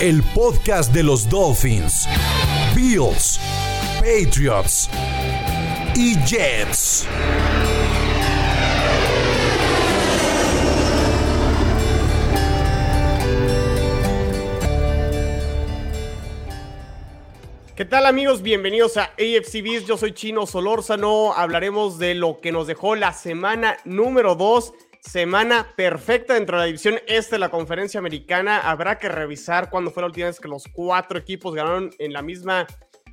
El podcast de los Dolphins, Bills, Patriots y Jets. ¿Qué tal amigos? Bienvenidos a AFC Beast. Yo soy Chino Solórzano. Hablaremos de lo que nos dejó la semana número 2 Semana perfecta dentro de la división este de la conferencia americana. Habrá que revisar cuándo fue la última vez que los cuatro equipos ganaron en la misma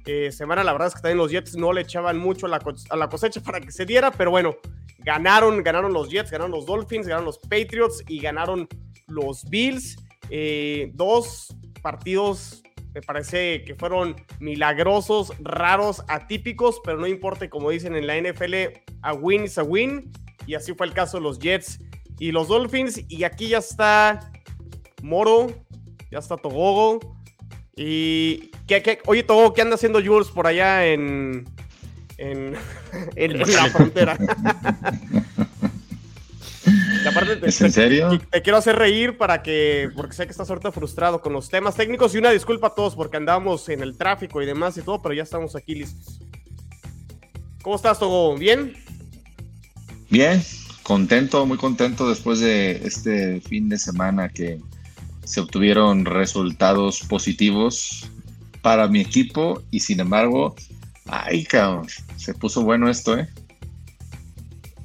eh, semana. La verdad es que también los Jets no le echaban mucho a la, cosecha para que se diera, pero bueno, ganaron, ganaron los Jets, ganaron los Dolphins, ganaron los Patriots y ganaron los Bills. Eh, dos partidos me parece que fueron milagrosos, raros, atípicos, pero no importa, como dicen en la NFL, a win is a win y así fue el caso de los Jets y los Dolphins. Y aquí ya está Moro, ya está Togogo. Y ¿qué, oye, Togogo, ¿qué anda haciendo Jules por allá en, en, la frontera? ¿Es en serio? Te, quiero hacer reír para que, porque sé que estás ahorita frustrado con los temas técnicos y una disculpa a todos porque andábamos en el tráfico y demás y todo, pero ya estamos aquí listos. ¿Cómo estás, Togo? ¿Bien? Bien, contento, muy contento después de este fin de semana que se obtuvieron resultados positivos para mi equipo y sin embargo, ay cabrón, se puso bueno esto, ¿eh?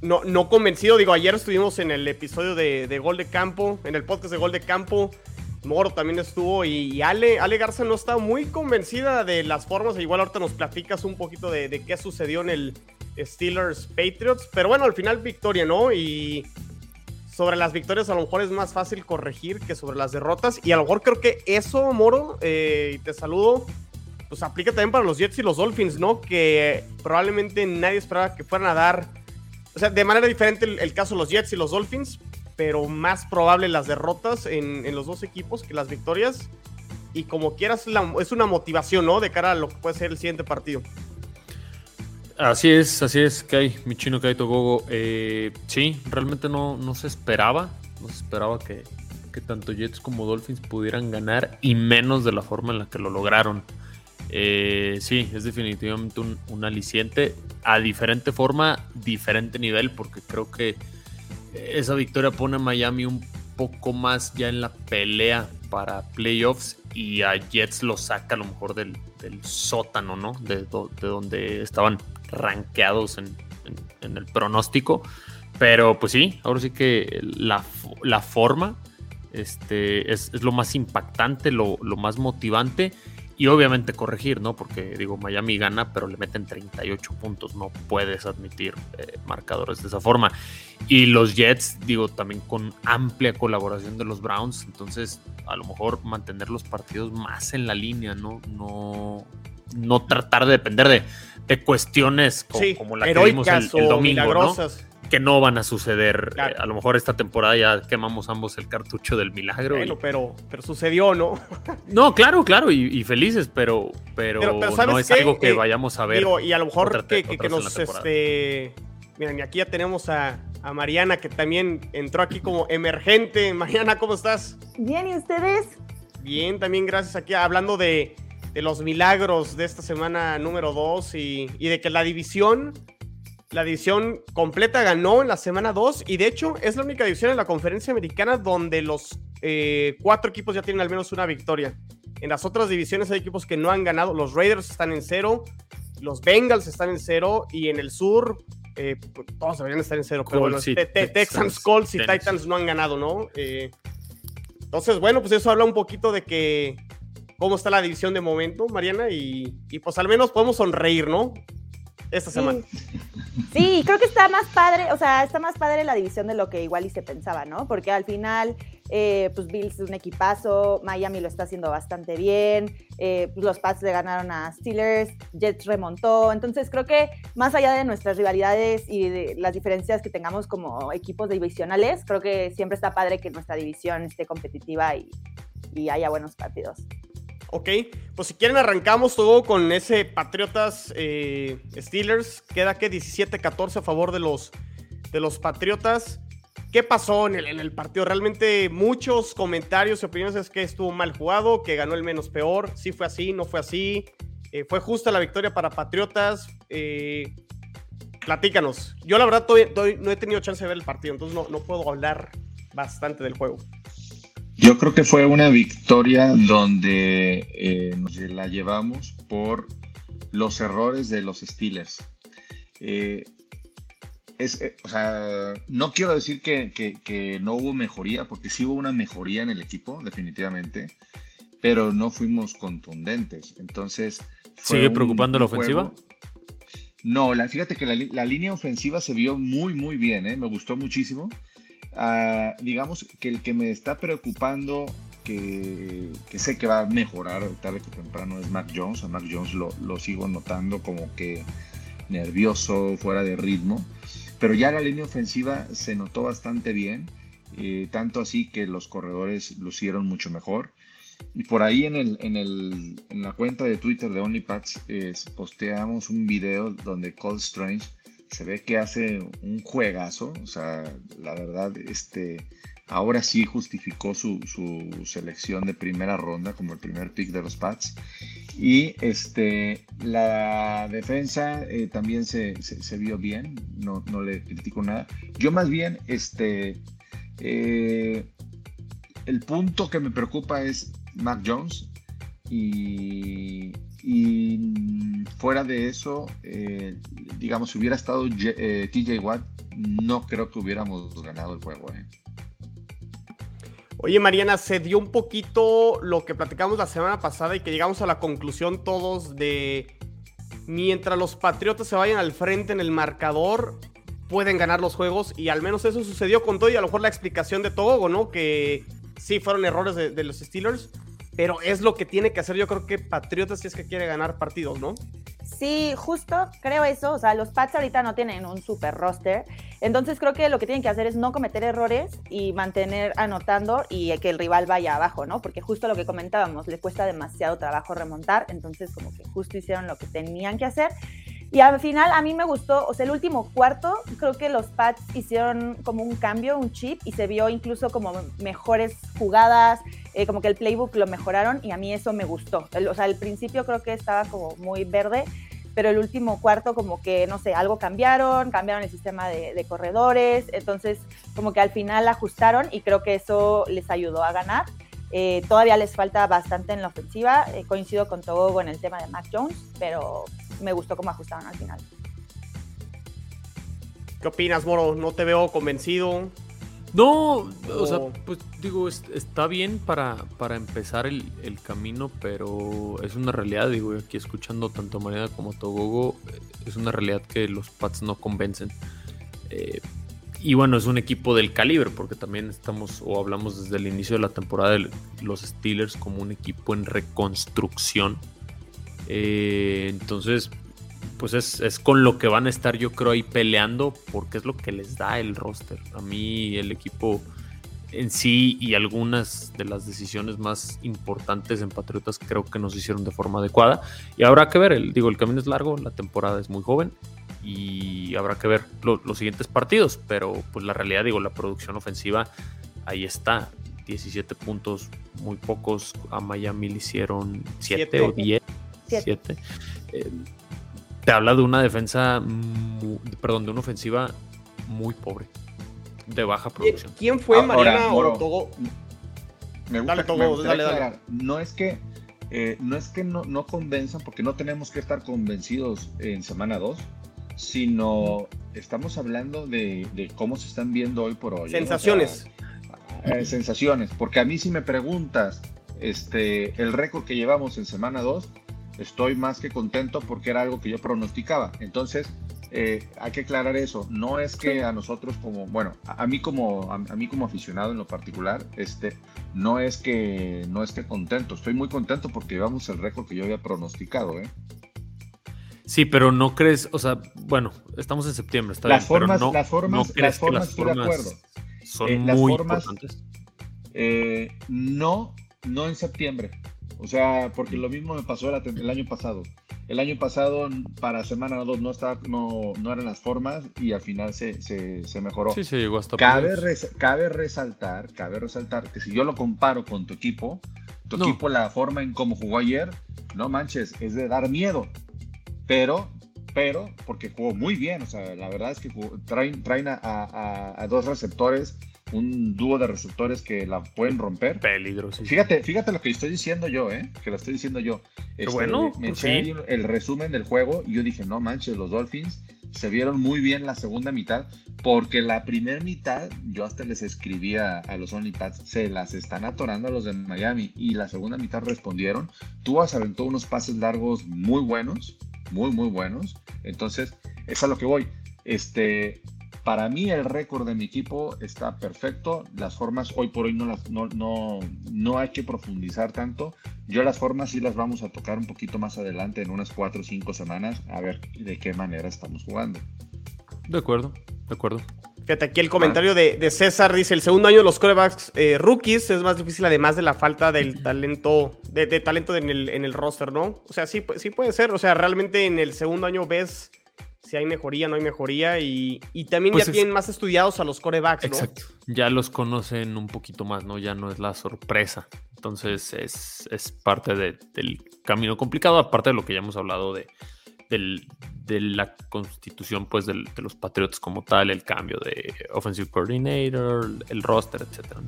No, no convencido, digo, ayer estuvimos en el episodio de, Gol de Campo, en el podcast de Gol de Campo, Moro también estuvo y, Ale, Ale Garza no está muy convencida de las formas, igual ahorita nos platicas un poquito de, de qué sucedió en el, Steelers Patriots. Pero bueno, al final victoria, ¿no? Y sobre las victorias a lo mejor es más fácil corregir que sobre las derrotas. Y a lo mejor creo que eso, Moro, eh, te saludo, pues aplica también para los Jets y los Dolphins, ¿no? Que probablemente nadie esperaba que fueran a dar, o sea, de manera diferente el, caso de los Jets y los Dolphins, pero más probable las derrotas en, los dos equipos que las victorias. Y como quieras, es una motivación, ¿no? De cara a lo que puede ser el siguiente partido. Así es, así es, Kai, mi chino Kai Togogo. Eh, sí, realmente no, no se esperaba, no se esperaba que, tanto Jets como Dolphins pudieran ganar y menos de la forma en la que lo lograron. Eh, sí, es definitivamente un, aliciente a diferente forma, diferente nivel, porque creo que esa victoria pone a Miami un poco más ya en la pelea para playoffs y a Jets lo saca a lo mejor del, sótano, ¿no? De, donde estaban rankeados en, el pronóstico. Pero pues sí, ahora sí que la, forma este, es, lo más impactante, lo, más motivante y obviamente corregir, ¿no? Porque digo, Miami gana, pero le meten 38 puntos, no puedes admitir eh, marcadores de esa forma. Y los Jets, digo, también con amplia colaboración de los Browns, entonces a lo mejor mantener los partidos más en la línea, ¿no? No, no tratar de depender de de cuestiones como, la que vimos el, domingo, ¿no? que no van a suceder. Eh, a lo mejor esta temporada ya quemamos ambos el cartucho del milagro. Bueno, pero, pero sucedió, ¿no? no, claro, claro, y, felices, pero, pero, no es algo que eh, vayamos a ver. y a lo mejor que, nos... Este, miren, y aquí ya tenemos a, a Mariana, que también entró aquí como emergente. Mariana, ¿cómo estás? Bien, ¿y ustedes? Bien, también gracias aquí hablando de de los milagros de esta semana número 2 y, de que la división, la división completa ganó en la semana 2 y de hecho es la única división en la conferencia americana donde los eh, cuatro equipos ya tienen al menos una victoria. En las otras divisiones hay equipos que no han ganado. Los Raiders están en cero, los Bengals están en cero y en el sur eh, pues, todos deberían estar en cero. pero bueno, Texans, Colts y Titans no han ganado, ¿no? Eh, entonces, bueno, pues eso habla un poquito de que cómo está la división de momento, Mariana, y, pues al menos podemos sonreír, ¿no? Esta semana. Sí. creo que está más padre, o sea, está más padre la división de lo que igual y se pensaba, ¿no? Porque al final Eh, pues Bills es un equipazo, Miami lo está haciendo bastante bien, eh, pues los Pats le ganaron a Steelers, Jets remontó, entonces creo que más allá de nuestras rivalidades y de las diferencias que tengamos como equipos divisionales, creo que siempre está padre que nuestra división esté competitiva y, y haya buenos partidos. Ok, pues si quieren arrancamos todo con ese Patriotas eh, Steelers. Queda que 17-14 a favor de los, de los Patriotas. ¿Qué pasó en el, partido? Realmente muchos comentarios y opiniones es que estuvo mal jugado, que ganó el menos peor. Sí fue así, no fue así. Eh, fue justa la victoria para Patriotas. Eh, platícanos. Yo la verdad todavía no he tenido chance de ver el partido, entonces no, no puedo hablar bastante del juego. Yo creo que fue una victoria donde eh, nos la llevamos por los errores de los Steelers. Eh, es, eh, o sea, no quiero decir que, que, que, no hubo mejoría, porque sí hubo una mejoría en el equipo, definitivamente, pero no fuimos contundentes. Entonces. ¿Sigue preocupando la ofensiva? Juego. No, la, fíjate que la, la, línea ofensiva se vio muy, muy bien, me gustó muchísimo. Digamos que el que me está preocupando, que, sé que va a mejorar tarde que temprano, es Mac Jones. A Mac Jones lo, sigo notando como que nervioso, fuera de ritmo. Pero ya la línea ofensiva se notó bastante bien, eh, tanto así que los corredores lucieron mucho mejor. Y por ahí en, el, en, el, en la cuenta de Twitter de OnlyPads eh, posteamos un video donde Cold Strange se ve que hace un juegazo, o sea, la verdad, este, ahora sí justificó su, su, selección de primera ronda como el primer pick de los Pats. Y este, la defensa eh, también se, se, vio bien, no, no, le critico nada. Yo más bien, este, eh, el punto que me preocupa es Mac Jones y, y fuera de eso, eh, digamos, si hubiera estado eh, TJ Watt, no creo que hubiéramos ganado el juego. Eh. Oye, Mariana, se dio un poquito lo que platicamos la semana pasada y que llegamos a la conclusión todos de mientras los Patriotas se vayan al frente en el marcador, pueden ganar los juegos y al menos eso sucedió con todo y a lo mejor la explicación de Togo, ¿no? Que sí fueron errores de los Steelers pero es lo que tiene que hacer yo creo que Patriotas si es que quiere ganar partidos, ¿no? Sí, justo creo eso, o sea, los Pats ahorita no tienen un super roster, entonces creo que lo que tienen que hacer es no cometer errores y mantener anotando y que el rival vaya abajo, ¿no? Porque justo lo que comentábamos, le cuesta demasiado trabajo remontar, entonces como que justo hicieron lo que tenían que hacer. Y al final a mí me gustó, o sea, el último cuarto, creo que los Pats hicieron como un cambio, un chip, y se vio incluso como mejores jugadas, eh, como que el playbook lo mejoraron y a mí eso me gustó. El, o sea, al principio creo que estaba como muy verde, pero el último cuarto como que, no sé, algo cambiaron, cambiaron el sistema de, de corredores, entonces como que al final ajustaron y creo que eso les ayudó a ganar. Eh, todavía les falta bastante en la ofensiva. Eh, coincido con Togo en el tema de Mac Jones, pero me gustó cómo ajustaron al final. ¿Qué opinas, Moro? ¿No te veo convencido? No, o sea, pues digo, es, está bien para, para empezar el, el, camino, pero es una realidad, digo, aquí escuchando tanto a Mariana como a Togogo, es una realidad que los Pats no convencen. Eh, y bueno, es un equipo del calibre, porque también estamos o hablamos desde el inicio de la temporada de los Steelers como un equipo en reconstrucción. Eh, entonces, pues es, es, con lo que van a estar yo creo ahí peleando, porque es lo que les da el roster. A mí el equipo en sí y algunas de las decisiones más importantes en Patriotas creo que nos hicieron de forma adecuada. Y habrá que ver, el, digo, el camino es largo, la temporada es muy joven y habrá que ver lo, los siguientes partidos, pero pues la realidad, digo, la producción ofensiva ahí está. 17 puntos, muy pocos. A Miami le hicieron 7 o 10. 7. Eh, te habla de una defensa, muy, perdón, de una ofensiva muy pobre, de baja producción. ¿Quién fue Ahora, Mariana Moro, o Togo? Me gusta, dale, Togo, me gusta dale, dale. No es que, eh, no, es que no, no convenzan, porque no tenemos que estar convencidos en semana 2 sino estamos hablando de, de, cómo se están viendo hoy por hoy. Sensaciones. O sea, eh, sensaciones, porque a mí si me preguntas este, el récord que llevamos en semana 2, estoy más que contento porque era algo que yo pronosticaba. Entonces, eh, hay que aclarar eso. No es que a nosotros como, bueno, a, mí como a, mí como aficionado en lo particular, este, no es que no esté contento. Estoy muy contento porque llevamos el récord que yo había pronosticado, ¿eh? Sí, pero no crees, o sea, bueno, estamos en septiembre, está las bien, formas, pero no, las formas, no crees las formas, que las estoy de formas acuerdo. son Eh, las muy formas- importantes. Eh, no, no en septiembre. O sea, porque lo mismo me pasó el año pasado. El año pasado, para semana 2, no, estaba, no, no eran las formas y al final se, se, se mejoró. Sí, se llegó hasta Cabe, res- cabe resaltar, cabe resaltar que si yo lo comparo con tu equipo, tu No. equipo, la forma en cómo jugó ayer, no manches, es de dar miedo. Pero, pero, porque jugó muy bien, o sea, la verdad es que jugó- traen, traen a, a- a dos receptores, un dúo de receptores que la pueden romper. Peligroso. Fíjate, fíjate lo que estoy diciendo yo, ¿eh? Que lo estoy diciendo yo. Este, bueno, me pues eché sí. el resumen del juego y yo dije, no manches, los Dolphins se vieron muy bien la segunda mitad, porque la primera mitad, yo hasta les escribía a los OnlyPads, se las están atorando a los de Miami, y la segunda mitad respondieron. Tuas aventó unos pases largos muy buenos, muy, muy buenos. Entonces, es a lo que voy. Este, para mí el récord de mi equipo está perfecto. Las formas hoy por hoy no, las, no, no, no hay que profundizar tanto. Yo las formas sí las vamos a tocar un poquito más adelante en unas cuatro o cinco semanas a ver de qué manera estamos jugando. De acuerdo, de acuerdo. Fíjate, aquí el comentario de, de César dice, el segundo año de los corebacks eh, rookies es más difícil además de la falta del talento, de, de talento en el, en el roster, ¿no? O sea, sí, sí puede ser, o sea, realmente en el segundo año ves si hay mejoría, no hay mejoría y, y también Pues ya es- tienen más estudiados a los corebacks, ¿no? Exacto. Ya los conocen un poquito más, ¿no? Ya no es la sorpresa. Entonces es, es parte de- del camino complicado, aparte de lo que ya hemos hablado de, del- de la constitución pues del- de los Patriots como tal, el cambio de offensive coordinator, el roster, etcétera.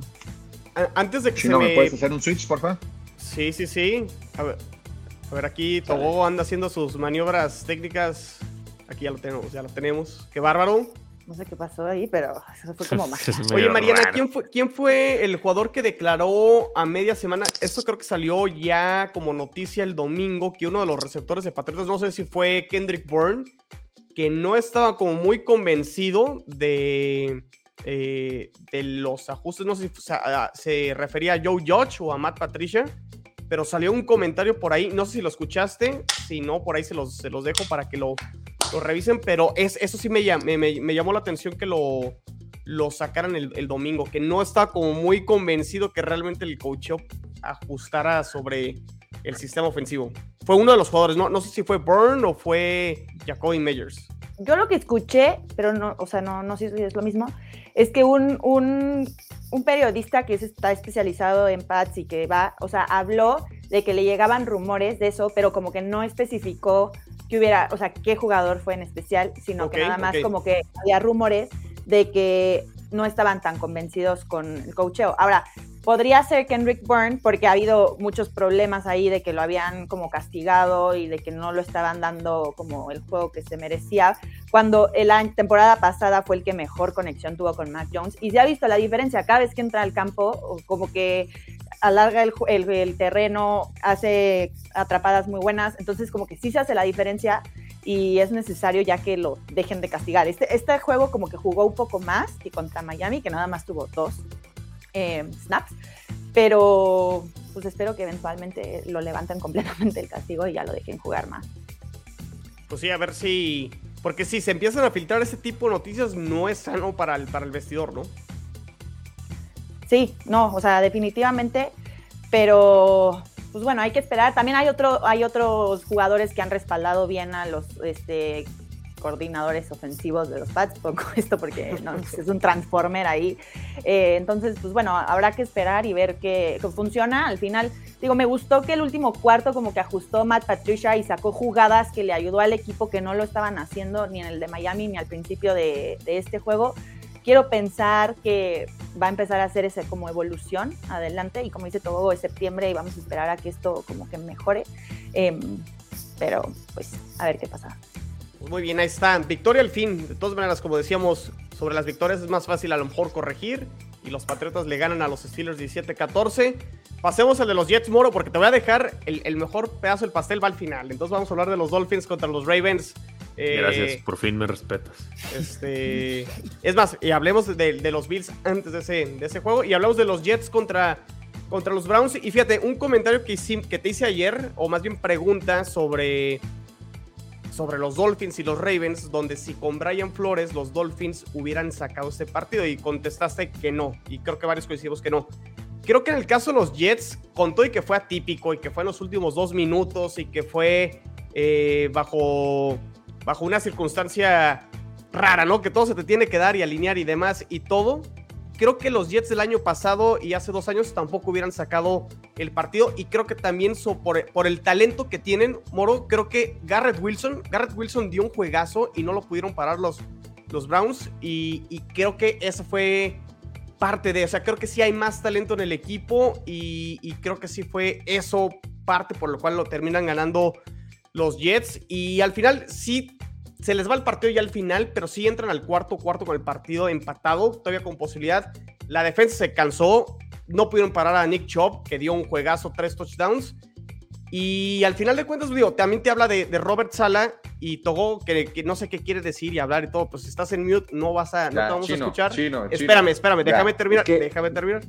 Antes de que Chino, se ¿me me... puedes hacer un switch, porfa? Sí, sí, sí. A ver, a ver aquí Togo anda haciendo sus maniobras técnicas. Aquí ya lo tenemos, ya lo tenemos. Qué bárbaro. No sé qué pasó ahí, pero eso fue como más. Oye, Mariana. ¿quién fue, ¿quién fue el jugador que declaró a media semana? Esto creo que salió ya como noticia el domingo, que uno de los receptores de Patriotas, no sé si fue Kendrick Bourne, que no estaba como muy convencido de, eh, de los ajustes, no sé si se, a- se refería a Joe Judge o a Matt Patricia, pero salió un comentario por ahí, no sé si lo escuchaste, si no, por ahí se los, se los dejo para que lo, lo revisen, pero es, eso sí me, me, me- llamó la atención que lo, lo sacaran el, domingo, que no estaba como muy convencido que realmente el coacheo ajustara sobre el sistema ofensivo. Fue uno de los jugadores, no, no sé si fue Byrne o fue Jacoby Meyers. Yo lo que escuché, pero no, o sea, no, no sé si es lo mismo, es que un, un, un periodista que es- está especializado en Pats y que va, o sea, habló de que le llegaban rumores de eso, pero como que no especificó que hubiera, o sea, qué jugador fue en especial, sino que nada más como que había rumores de que no estaban tan convencidos con el coacheo. Ahora, podría ser Kendrick Byrne porque ha habido muchos problemas ahí de que lo habían como castigado y de que no lo estaban dando como el juego que se merecía, cuando la temporada pasada fue el que mejor conexión tuvo con Mac Jones y se ha visto la diferencia cada vez que entra al campo, como que alarga el, el- el terreno, hace atrapadas muy buenas, entonces como que sí se hace la diferencia y es necesario ya que lo dejen de castigar. Este, este juego como que jugó un poco más que contra Miami, que nada más tuvo dos eh, snaps, pero pues espero que eventualmente lo levanten completamente el castigo y ya lo dejen jugar más. Pues sí, a ver si... Porque si se empiezan a filtrar ese tipo de noticias, no es sano para el, para el vestidor, ¿no? Sí, no, o sea, definitivamente, pero pues bueno, hay que esperar. También hay otro, hay otros jugadores que han respaldado bien a los este, coordinadores ofensivos de los Pats, poco esto porque no, es un transformer ahí. Eh, entonces, pues bueno, habrá que esperar y ver qué qué funciona. Al final, digo, me gustó que el último cuarto como que ajustó Matt Patricia y sacó jugadas que le ayudó al equipo que no lo estaban haciendo ni en el de Miami ni al principio de, de este juego quiero pensar que va a empezar a hacer esa como evolución adelante y como dice todo es septiembre y vamos a esperar a que esto como que mejore Em, pero pues a ver qué pasa Pues muy bien, ahí está. Victoria al fin. De todas maneras, como decíamos, sobre las victorias es más fácil a lo mejor corregir. Y los Patriotas le ganan a los Steelers 17-14. Pasemos al de los Jets, Moro, porque te voy a dejar el, el mejor pedazo del pastel va al final. Entonces vamos a hablar de los Dolphins contra los Ravens. Eh, Gracias, por fin me respetas. Este, es más, y hablemos de, de los Bills antes de ese, de ese juego y hablamos de los Jets contra, contra los Browns. Y fíjate, un comentario que, hice- que te hice ayer, o más bien pregunta sobre, sobre los Dolphins y los Ravens, donde si con Brian Flores los Dolphins hubieran sacado este partido y contestaste que no. Y creo que varios coincidimos que no. Creo que en el caso de los Jets, con todo y que fue atípico y que fue en los últimos dos minutos y que fue eh, bajo, bajo una circunstancia rara, ¿no? Que todo se te tiene que dar y alinear y demás y todo. Creo que los Jets del año pasado y hace dos años tampoco hubieran sacado el partido. Y creo que también por, el talento que tienen, Moro, creo que Garrett Wilson, Garrett Wilson dio un juegazo y no lo pudieron parar los, los Browns. Y, creo que eso fue parte de, o sea, creo que sí hay más talento en el equipo y creo que sí fue eso parte por lo cual lo terminan ganando los Jets. Y al final sí se les va el partido ya al final, pero sí entran al cuarto cuarto con el partido empatado, todavía con posibilidad. La defensa se cansó, no pudieron parar a Nick Chubb, que dio un juegazo, tres touchdowns. Y al final de cuentas, digo, también te habla de, de Robert Sala y Togo, que, que no sé qué quiere decir y hablar y todo, pues si estás en mute, no vas a, no te vamos chino, a escuchar. chino. espérame, espérame, Ya, déjame terminar, es que- déjame terminar.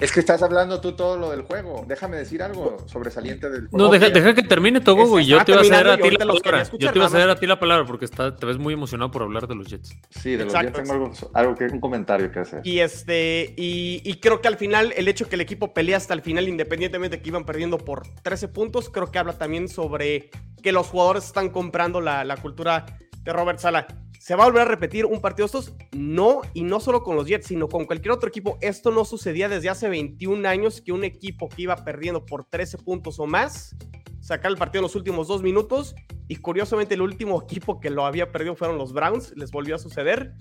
Es que estás hablando tú todo lo del juego. Déjame decir algo sobresaliente del juego. No, deja, deja que termine Togo, Ese y yo te iba a ceder a ti la los palabra. Yo te iba a ceder a ti la palabra porque está, te ves muy emocionado por hablar de los Jets. Sí, de los Exacto. Jets tengo algo, algo que, un comentario que hacer. Y este, y, y creo que al final, el hecho que el equipo pelea hasta el final, independientemente de que iban perdiendo por 13 puntos, creo que habla también sobre que los jugadores están comprando la, la cultura Robert Sala. ¿Se va a volver a repetir un partido de estos? No, y no solo con los Jets, sino con cualquier otro equipo. Esto no sucedía desde hace 21 años que un equipo que iba perdiendo por 13 puntos o más sacar el partido en los últimos dos minutos. Y curiosamente, el último equipo que lo había perdido fueron los Browns. Les volvió a suceder.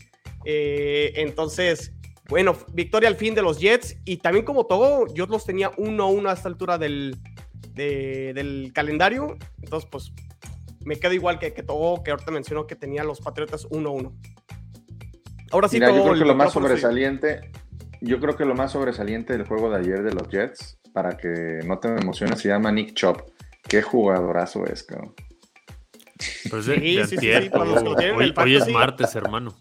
Eh, entonces, bueno, victoria al fin de los Jets. Y también como todo, yo los tenía 1-1 a esta altura del, de- del calendario. Entonces, pues me quedo igual que, que Togo, que ahorita mencionó que tenía los Patriotas 1-1. Ahora sí, Mira, yo Togo, creo que lo más sobresaliente, yo creo que lo más sobresaliente del juego de ayer de los Jets, para que no te emociones, se llama Nick Chop. Qué jugadorazo es, cabrón. Pues de, Sí, de sí, sí, antier, hoy, es martes, hermano.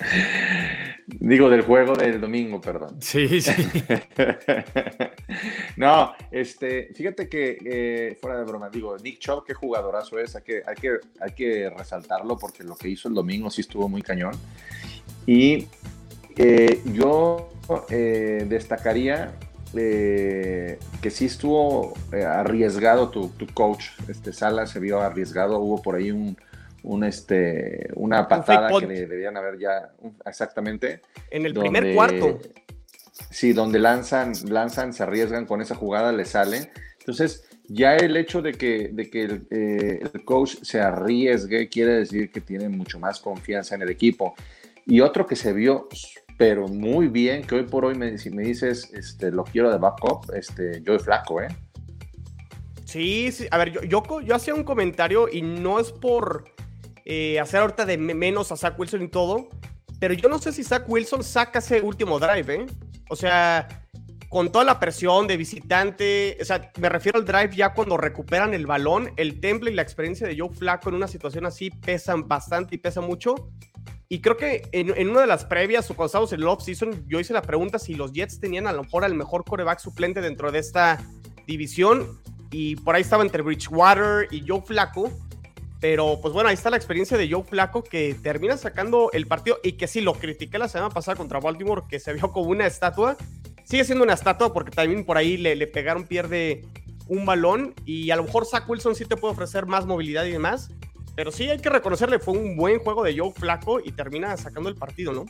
Digo, del juego del domingo, perdón. Sí, sí. no, este, fíjate que eh, fuera de broma, digo, Nick Chubb, qué jugadorazo es, hay que, hay, que, hay que resaltarlo porque lo que hizo el domingo sí estuvo muy cañón. Y eh, yo eh, destacaría eh, que sí estuvo eh, arriesgado tu, tu coach, este Sala se vio arriesgado, hubo por ahí un, un este, una patada que le debían haber ya, exactamente. En el donde- primer cuarto. Sí, donde lanzan, lanzan, se arriesgan con esa jugada, le sale. Entonces, ya el hecho de que, de que el, eh, el coach se arriesgue quiere decir que tiene mucho más confianza en el equipo. Y otro que se vio, pero muy bien, que hoy por hoy me, si me dices, este, lo quiero de backup, este, Joey Flaco, ¿eh? Sí, sí. A ver, yo, yo, yo hacía un comentario y no es por eh, hacer ahorita de me- menos a Zach Wilson y todo, pero yo no sé si Zach Wilson saca ese último drive, ¿eh? O sea, con toda la presión de visitante, o sea, me refiero al drive ya cuando recuperan el balón, el temple y la experiencia de Joe Flaco en una situación así pesan bastante y pesa mucho. Y creo que en, en una de las previas o cuando estábamos en el off-season, yo hice la pregunta si los Jets tenían a lo mejor al mejor coreback suplente dentro de esta división. Y por ahí estaba entre Bridgewater y Joe Flaco. Pero pues bueno, ahí está la experiencia de Joe Flaco que termina sacando el partido y que sí, lo critiqué la semana pasada contra Baltimore, que se vio como una estatua. Sigue siendo una estatua porque también por ahí le, le pegaron, pierde un balón y a lo mejor Zach Wilson sí te puede ofrecer más movilidad y demás. Pero sí hay que reconocerle, fue un buen juego de Joe Flaco y termina sacando el partido, ¿no?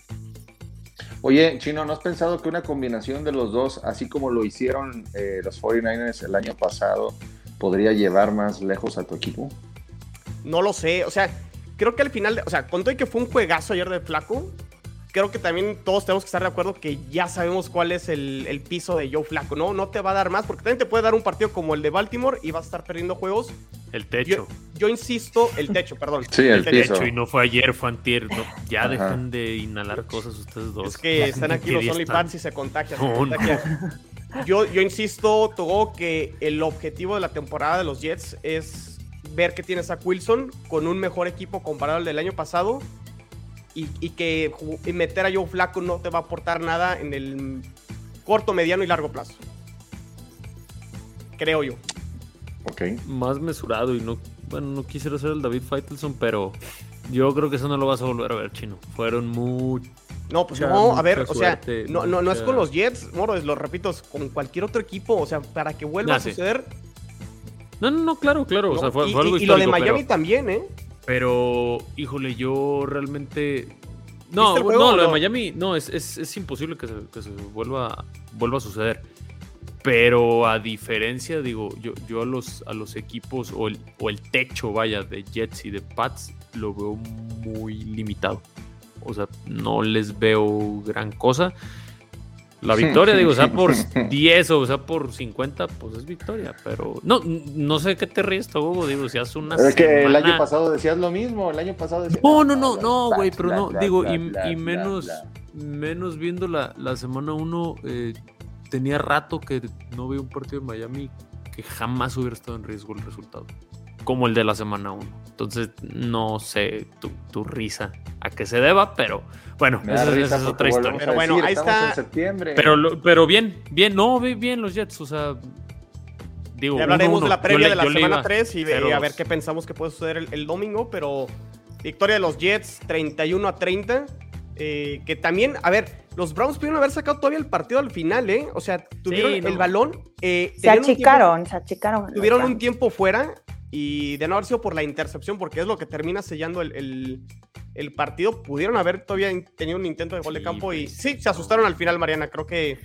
Oye, Chino, ¿no has pensado que una combinación de los dos, así como lo hicieron eh, los 49ers el año pasado, podría llevar más lejos a tu equipo? No lo sé, o sea, creo que al final, o sea, con todo y que fue un juegazo ayer de Flaco, creo que también todos tenemos que estar de acuerdo que ya sabemos cuál es el, el piso de Joe Flaco, ¿no? No te va a dar más, porque también te puede dar un partido como el de Baltimore y vas a estar perdiendo juegos. El techo. yo insisto, el techo, perdón. Sí, el El piso. techo, y no fue ayer, fue antier. no, ya Ajá. dejen de inhalar cosas ustedes dos. Es que están aquí ¿Qué los OnlyFans y se contagian. se No, contagian. Yo, yo insisto, Togo, que el objetivo de la temporada de los Jets es ver que tienes a Wilson con un mejor equipo comparado al del año pasado y, y que y meter a Joe Flaco no te va a aportar nada en el corto, mediano y largo plazo. Creo yo. Ok. Más mesurado y no, bueno, no quisiera ser el David Faitelson, pero yo creo que eso no lo vas a volver a ver, chino. Fueron muy... No, pues no, a ver, o sea, no, no, no es con los Jets, Moro, es- lo repito, es con cualquier otro equipo, o sea, para que vuelva Ah, a sí. No, no, no, claro, claro. O ¿no? sea, fue, y, fue algo y- y lo de Miami pero- también, ¿eh? Pero, híjole, yo realmente. No, ¿Viste el juego no, o lo de no? Miami, no, es, es, es imposible que se, que se vuelva, vuelva a suceder. Pero a diferencia, digo, yo, yo a los, a los equipos o el, o el techo, vaya, de Jets y de Pats, lo veo muy limitado. O sea, no les veo gran cosa. La victoria, digo, o sea por 10 o sea por 50, pues es victoria. Pero no, no sé qué te ríes, Togo, digo, si hace una Es que el año pasado decías lo mismo, el año pasado decías... no, no, no, no, güey, pero no, bla, digo, bla, y, bla, y bla, menos, menos viendo la, la semana 1, tenía rato que no veía un partido de Miami que jamás hubiera estado en riesgo el resultado, como el de la semana 1. Entonces, no sé tu, tu risa a qué se deba, pero bueno, esa, es otra historia. Pero bueno, decir, ahí está. en septiembre. Pero, lo- pero bien, bien, no, bien los Jets, o sea, digo, Ya hablaremos 1-1. de la previa le- de la semana iba 3 y, 0-2. a ver qué pensamos que puede suceder el, el domingo, pero victoria de los Jets 31 a 30. eh, que también, a ver, los Browns pudieron haber sacado todavía el partido al final, ¿eh? O sea, tuvieron no. el balón. eh, Se tiempo- achicaron, se achicaron. tuvieron un tiempo fuera y de no haber sido por la intercepción, porque es lo que termina sellando el, el- el partido, pudieron haber todavía tenido un intento de gol de campo y pues. sí, se asustaron al final, Mariana. Creo que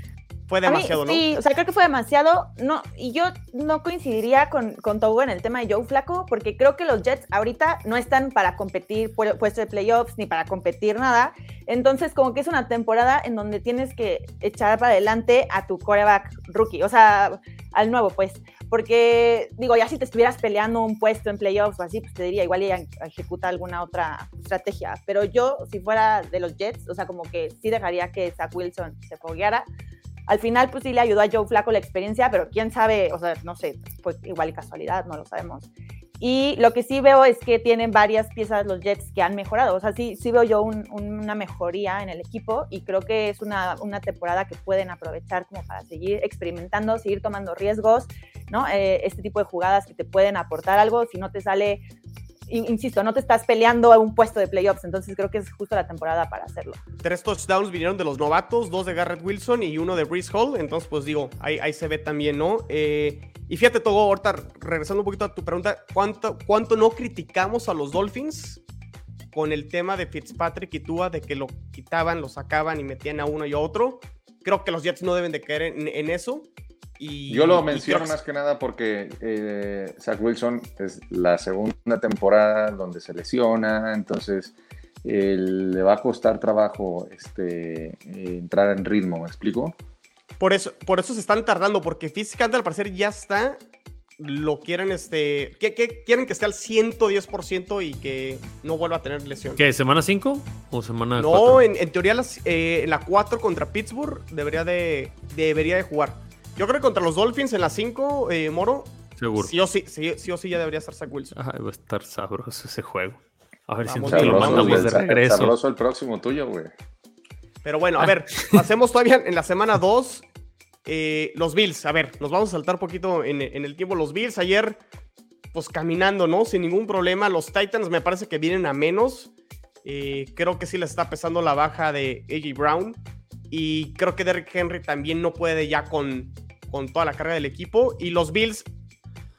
fue mí, demasiado, ¿no? Sí, o sea, creo que fue demasiado. No, y yo no coincidiría con, con Togo en el tema de Joe Flaco, porque creo que los Jets ahorita no están para competir por puesto de playoffs ni para competir nada. Entonces, como que es una temporada en donde tienes que echar para adelante a tu coreback rookie, o sea, al nuevo, pues. Porque, digo, ya si te estuvieras peleando un puesto en playoffs o así, pues te diría, igual ya ejecuta alguna otra estrategia. Pero yo, si fuera de los Jets, o sea, como que sí dejaría que Zach Wilson se fogueara. Al final, pues sí le ayudó a Joe Flaco la experiencia, pero quién sabe, o sea, no sé, fue igual y casualidad, no lo sabemos. Y lo que sí veo es que tienen varias piezas los Jets que han mejorado. O sea, sí, sí veo yo un- una mejoría en el equipo y creo que es una, una temporada que pueden aprovechar como para seguir experimentando, seguir tomando riesgos, ¿no? Eh, este tipo de jugadas que te pueden aportar algo. Si no te sale, insisto, no te estás peleando a un puesto de playoffs, entonces creo que es justo la temporada para hacerlo. Tres touchdowns vinieron de los novatos, dos de Garrett Wilson y uno de Brees Hall. Entonces, pues digo, ahí, se ve también, ¿no? Eh, y fíjate, Togo, ahorita regresando un poquito a tu pregunta, ¿cuánto, ¿cuánto no criticamos a los Dolphins con el tema de Fitzpatrick y Tua, de que lo quitaban, lo sacaban y metían a uno y a otro? Creo que los Jets no deben de caer en eso. Y, Yo lo menciono más que nada porque eh, Zach Wilson es la segunda temporada donde se lesiona, entonces eh, le va a costar trabajo este, eh, entrar en ritmo, ¿me explico? Por eso, por eso se están tardando, porque físicamente al parecer ya está. Lo quieren, este. Que, que- quieren que esté al 110% y que no vuelva a tener lesión. ¿Qué? ¿Semana 5 o semana No, 4? en, en teoría las, eh, en la 4 contra Pittsburgh debería de, debería de jugar. Yo creo que contra los Dolphins en la 5, eh, Moro, Seguro. sí o sí, sí, sí o sí ya debería estar Zach Wilson. Ay, va a estar sabroso ese juego. A ver si Vamos, no te lo Sabroso, mandamos de regreso. sabroso el próximo tuyo, güey. Pero bueno, a ver, pasemos todavía en la semana 2. eh, los Bills, a ver, nos vamos a saltar un poquito en, en el tiempo. Los Bills ayer, pues caminando, ¿no? Sin ningún problema. Los Titans me parece que vienen a menos. Eh, creo que sí les está pesando la baja de A.J. Brown. Y creo que Derrick Henry también no puede ya con, con toda la carga del equipo. Y los Bills,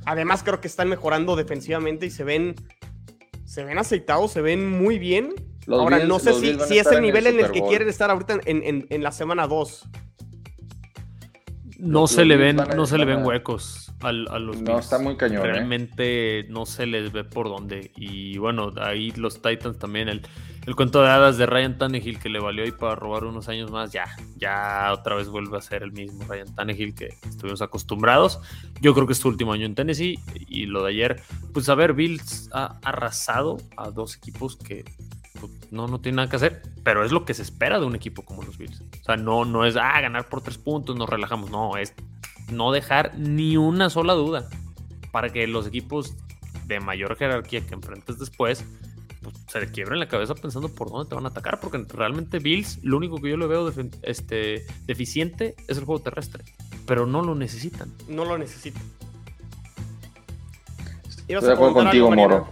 además, creo que están mejorando defensivamente y se ven, se ven aceitados, se ven muy bien. Los Ahora, Bills- no sé si, a es el en nivel en el que quieren estar ahorita en, en- en la semana 2. No se le ven, a- no se le ven a- huecos al- a, los No, Bills. está muy cañón, ¿eh? Realmente no se les ve por dónde. Y bueno, ahí los Titans también. El, el cuento de hadas de Ryan Tannehill que le valió ahí para robar unos años más. Ya, ya otra vez vuelve a ser el mismo Ryan Tannehill que estuvimos acostumbrados. Yo creo que es su último año en Tennessee. Y lo de ayer, pues a ver, Bills ha arrasado a dos equipos que pues, no, no tiene nada que hacer, pero es lo que se espera de un equipo como los Bills. O sea, no, no es, ah, ganar por tres puntos, nos relajamos. No, es no dejar ni una sola duda para que los equipos de mayor jerarquía que enfrentes después, pues se le quiebra en la cabeza pensando por dónde te van a atacar, porque realmente Bills, lo único que yo le veo este, deficiente es el juego terrestre, pero no lo necesitan. No lo necesitan. Estoy de acuerdo contigo, Moro.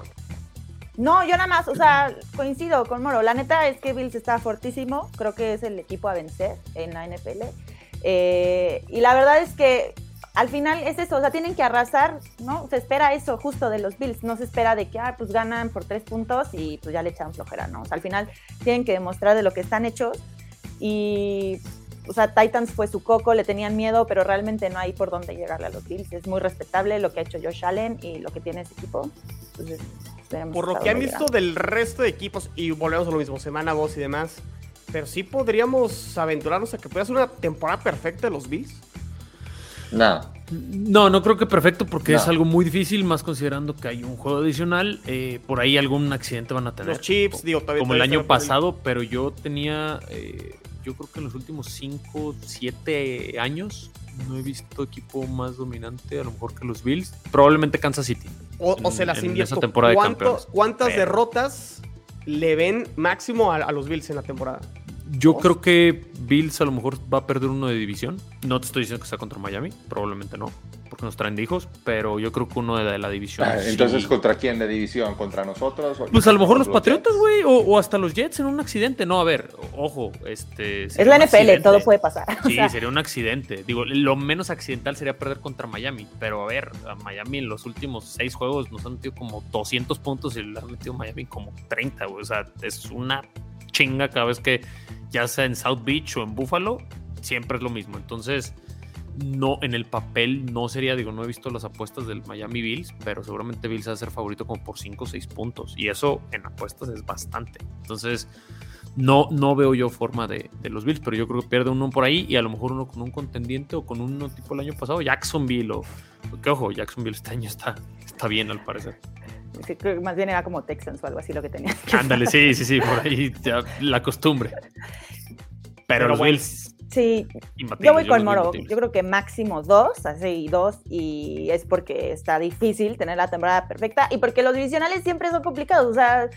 No, yo nada más, o sea, coincido con Moro. La neta es que Bills está fortísimo. Creo que es el equipo a vencer en la NFL. Eh, y la verdad es que al final es eso, o sea, tienen que arrasar, ¿no? Se espera eso justo de los Bills, no se espera de que, ah, pues ganan por tres puntos y pues ya le echan flojera, ¿no? O sea, al final tienen que demostrar de lo que están hechos y, o sea, Titans fue su coco, le tenían miedo, pero realmente no hay por dónde llegarle a los Bills. Es muy respetable lo que ha hecho Josh Allen y lo que tiene ese equipo. Entonces, por lo que han visto del resto de equipos, y volvemos a lo mismo, semana 2 y demás, pero sí podríamos aventurarnos a que pueda ser una temporada perfecta de los Bills. No. No, no creo que perfecto porque es algo muy difícil, más considerando que hay un juego adicional. Eh, por ahí algún accidente van a tener. Los chips, digo, todavía. Como el año pasado, pero yo tenía, eh, yo creo que en los últimos 5, 7 años no he visto equipo más dominante, a lo mejor que los Bills. Probablemente Kansas City. O, se las invierto. Temporada de ¿Cuántas derrotas le ven máximo a los Bills en la temporada? Yo creo que Bills a lo mejor va a perder uno de división. No te estoy diciendo que sea contra Miami, probablemente no, porque nos traen de hijos, pero yo creo que uno de la, división. Ah, entonces, ¿contra quién de división? ¿Contra nosotros? pues a lo mejor los, Patriotas, güey, o, hasta los Jets en un accidente. No, a ver, ojo, este. Es la NFL, todo puede pasar. Sí, sería un accidente. Digo, lo menos accidental sería perder contra Miami, pero a ver, a Miami en los últimos seis juegos nos han metido como 200 puntos y le han metido Miami como 30, güey. O sea, es una chinga cada vez que ya sea en South Beach o en Buffalo, siempre es lo mismo. Entonces, no, en el papel no sería, digo, no he visto las apuestas del Miami Bills, pero seguramente Bills va a ser favorito como por 5 o 6 puntos. Y eso en apuestas es bastante. Entonces, no, no veo yo forma de, los Bills, pero yo creo que pierde uno por ahí y a lo mejor uno con un contendiente o con uno tipo el año pasado, Jacksonville o. Que ojo, Jacksonville este año está, está bien al parecer. Que más bien era como Texans o algo así lo que tenía. Ándale, sí, sí, sí, por ahí la costumbre. Pero, los Bills. Sí, yo voy con Moro. Yo creo que máximo dos, así dos, y es porque está difícil tener la temporada perfecta y porque los divisionales siempre son complicados. O sea,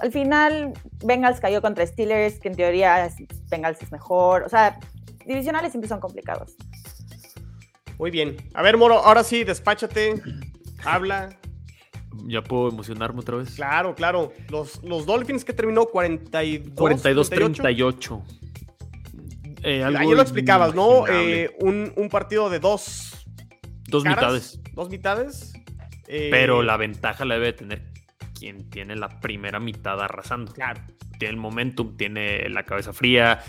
al final, Bengals cayó contra Steelers, que en teoría Bengals es mejor. O sea, divisionales siempre son complicados. Muy bien. A ver, Moro, ahora sí, despáchate, habla, ya puedo emocionarme otra vez. Claro, claro. Los, los Dolphins que terminó 42. 42-38. Eh, Ayer lo explicabas, ¿no? Eh, un, partido de dos. Dos mitades. Dos mitades. Eh, Pero la ventaja la debe tener quien tiene la primera mitad arrasando. Claro. Tiene el momentum, tiene la cabeza fría,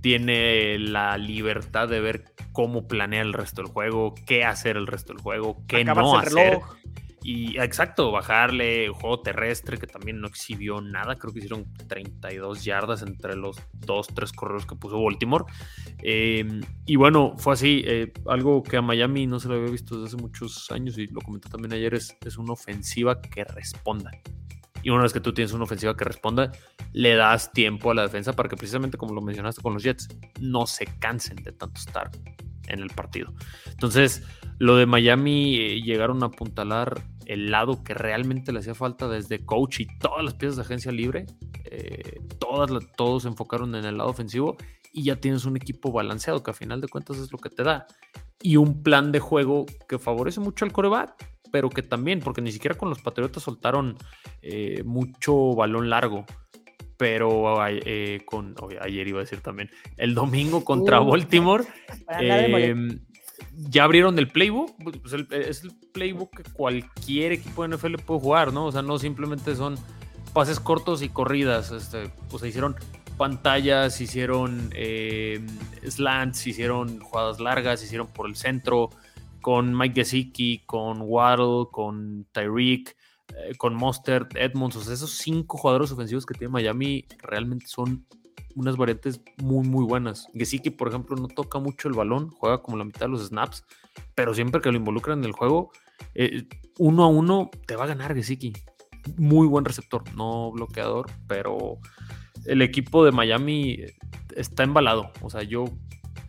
tiene la libertad de ver cómo planea el resto del juego, qué hacer el resto del juego, qué no hacer. Y exacto, bajarle juego terrestre que también no exhibió nada. Creo que hicieron 32 yardas entre los dos, tres correos que puso Baltimore. Em, y bueno, fue así. Eh, algo que a Miami no se lo había visto desde hace muchos años y lo comenté también ayer es, es una ofensiva que responda. Y una vez que tú tienes una ofensiva que responda, le das tiempo a la defensa para que precisamente como lo mencionaste con los Jets, no se cansen de tanto estar en el partido. Entonces, lo de Miami eh, llegaron a apuntalar el lado que realmente le hacía falta desde coach y todas las piezas de agencia libre, eh, todas, todos se enfocaron en el lado ofensivo y ya tienes un equipo balanceado que a final de cuentas es lo que te da. Y un plan de juego que favorece mucho al coreback, pero que también, porque ni siquiera con los Patriotas soltaron eh, mucho balón largo pero eh, con ayer iba a decir también el domingo contra Baltimore ya abrieron el playbook, pues es el playbook que cualquier equipo de NFL puede jugar, ¿no? O sea, no simplemente son pases cortos y corridas, este, pues se hicieron pantallas, hicieron eh, slants, hicieron jugadas largas, hicieron por el centro, con Mike Gesicki, con Waddle, con Tyreek, eh, con Monster, Edmonds, o sea, esos cinco jugadores ofensivos que tiene Miami realmente son unas variantes muy, muy buenas. Gesicki, por ejemplo, no toca mucho el balón, juega como la mitad de los snaps, pero siempre que lo involucran en el juego, eh, uno a uno te va a ganar Gesicki. Muy buen receptor, no bloqueador, pero el equipo de Miami está embalado. O sea, yo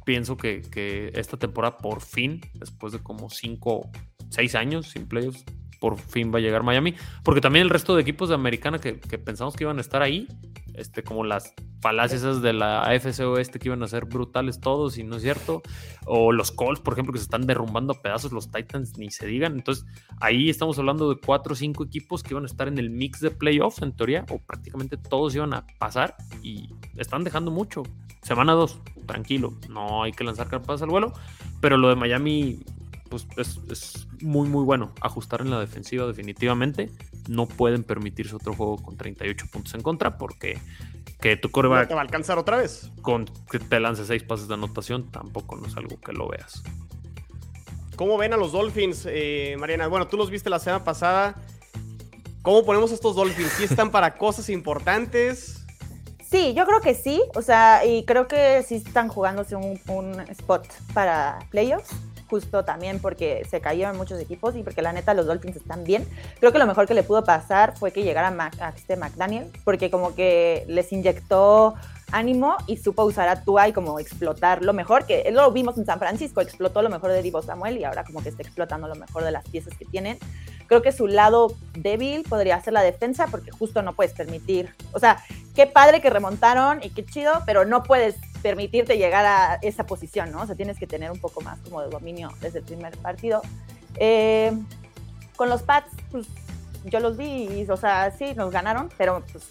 pienso que, esta temporada por fin, después de como 5, 6 años sin playoffs, por fin va a llegar Miami, porque también el resto de equipos de Americana que, que pensamos que iban a estar ahí, este, como las falacias esas de la AFC Oeste que iban a ser brutales todos y no es cierto, o los Colts, por ejemplo, que se están derrumbando a pedazos, los Titans ni se digan, entonces ahí estamos hablando de cuatro o cinco equipos que iban a estar en el mix de playoffs en teoría, o prácticamente todos iban a pasar y están dejando mucho. Semana 2, tranquilo, no hay que lanzar carpas al vuelo, pero lo de Miami pues es, es, muy muy bueno. Ajustar en la defensiva definitivamente. No pueden permitirse otro juego con 38 puntos en contra porque que tu coreback no te va a alcanzar otra vez. Con que te lance seis pases de anotación tampoco no es algo que lo veas. ¿Cómo ven a los Dolphins, eh, Mariana? Bueno, tú los viste la semana pasada. ¿Cómo ponemos estos Dolphins? ¿Sí están para cosas importantes? Sí, yo creo que sí. O sea, y creo que sí están jugándose un, un spot para playoffs justo también porque se cayeron muchos equipos y porque la neta los Dolphins están bien. Creo que lo mejor que le pudo pasar fue que llegara Mac, a este McDaniel, porque como que les inyectó ánimo y supo usar a Tua y como explotar lo mejor, que lo vimos en San Francisco, explotó lo mejor de Divo Samuel y ahora como que está explotando lo mejor de las piezas que tienen. Creo que su lado débil podría ser la defensa porque justo no puedes permitir, o sea, qué padre que remontaron y qué chido, pero no puedes permitirte llegar a esa posición, ¿no? O sea, tienes que tener un poco más como de dominio desde el primer partido. Eh, con los Pats, pues yo los vi, y, o sea, sí, nos ganaron, pero pues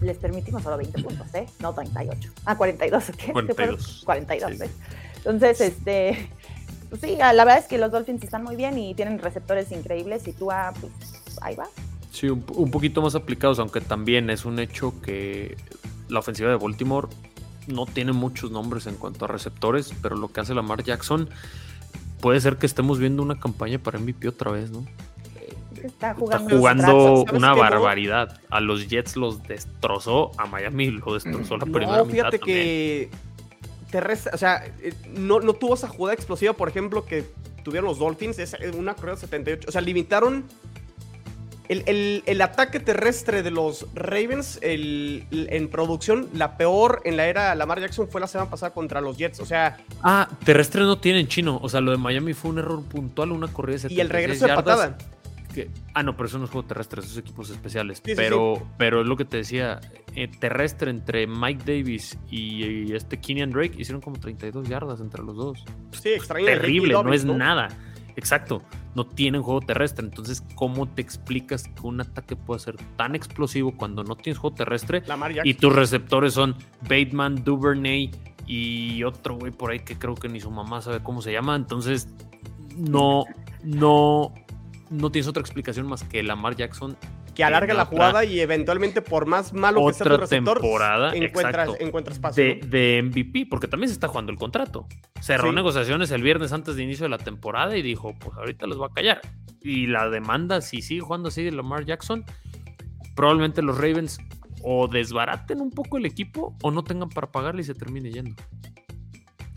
les permitimos solo 20 puntos, ¿eh? No 38. Ah, 42, ¿qué? 42. 42, sí. ¿eh? Entonces, este, pues sí, la verdad es que los Dolphins están muy bien y tienen receptores increíbles y tú, pues, ahí va. Sí, un, un poquito más aplicados, aunque también es un hecho que la ofensiva de Baltimore no tiene muchos nombres en cuanto a receptores, pero lo que hace Lamar Jackson puede ser que estemos viendo una campaña para MVP otra vez, ¿no? Está jugando, Está jugando una barbaridad. No? A los Jets los destrozó, a Miami lo destrozó la primera no, fíjate mitad que te resta, o sea, no, no tuvo esa jugada explosiva, por ejemplo, que tuvieron los Dolphins, es una corrida de 78, o sea, limitaron el, el, el, ataque terrestre de los Ravens el, en producción, la peor en la era Lamar Jackson fue la semana pasada contra los Jets. O sea. Ah, terrestre no tienen chino. O sea, lo de Miami fue un error puntual, una corrida de 76 Y el regreso de patada. Que, ah, no, pero eso no es juego terrestre, esos equipos especiales. Sí, pero, sí, sí. pero es lo que te decía, eh, terrestre entre Mike Davis y, y este Kenyan Drake hicieron como 32 yardas entre los dos. Sí, extraño. Terrible, no es nada. Exacto, no tienen juego terrestre. Entonces, ¿cómo te explicas que un ataque puede ser tan explosivo cuando no tienes juego terrestre? Y tus receptores son Bateman, Duvernay y otro güey por ahí que creo que ni su mamá sabe cómo se llama. Entonces, no, no, no tienes otra explicación más que Lamar Jackson que alarga la jugada y eventualmente por más malo que sea tu receptor, temporada, encuentras, exacto, encuentras espacio. De, de, MVP, porque también se está jugando el contrato. Cerró sí. negociaciones el viernes antes de inicio de la temporada y dijo, pues ahorita los va a callar. Y la demanda, si sigue jugando así de Lamar Jackson, probablemente los Ravens o desbaraten un poco el equipo o no tengan para pagarle y se termine yendo.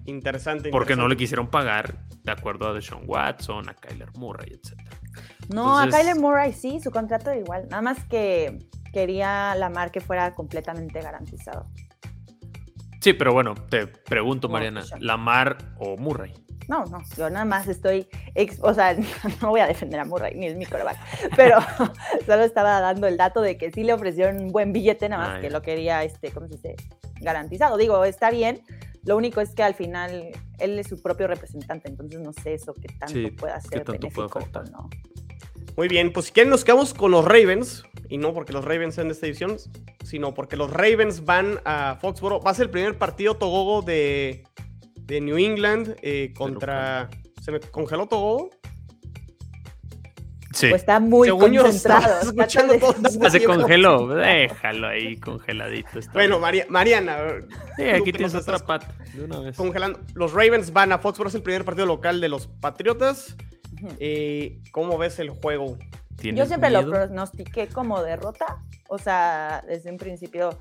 Interesante. Porque no le quisieron pagar de acuerdo a Deshaun Watson, a Kyler Murray, etcétera. No, Entonces, a Kyler Murray sí, su contrato era igual. Nada más que quería Lamar que fuera completamente garantizado. Sí, pero bueno, te pregunto, Mariana, ¿Lamar o Murray? No, no, yo nada más estoy, ex, o sea, no voy a defender a Murray, ni es mi coreback, pero solo estaba dando el dato de que sí le ofrecieron un buen billete, nada más Ay. que lo quería, este, ¿cómo se dice? Garantizado. Digo, está bien, lo único es que al final él es su propio representante, entonces no sé eso qué tanto sí, puede hacer tanto benéfico puede o no. Muy bien, pues si quieren nos quedamos con los Ravens, y no porque los Ravens sean de esta división, sino porque los Ravens van a Foxboro. Va a ser el primer partido Togogo de, de New England eh, contra... ¿Se me congeló Togogo? Sí. Pues está muy Según concentrado. estaba escuchando todo se congeló, déjalo ahí congeladito. está Bueno. María, Mariana. Sí, aquí tienes otra pata de una vez. Congelando. Los Ravens van a Foxboro, es el primer partido local de los Patriotas. Eh, ¿Cómo ves el juego? ¿Tienes Yo siempre lo pronostiqué como derrota. O sea, desde un principio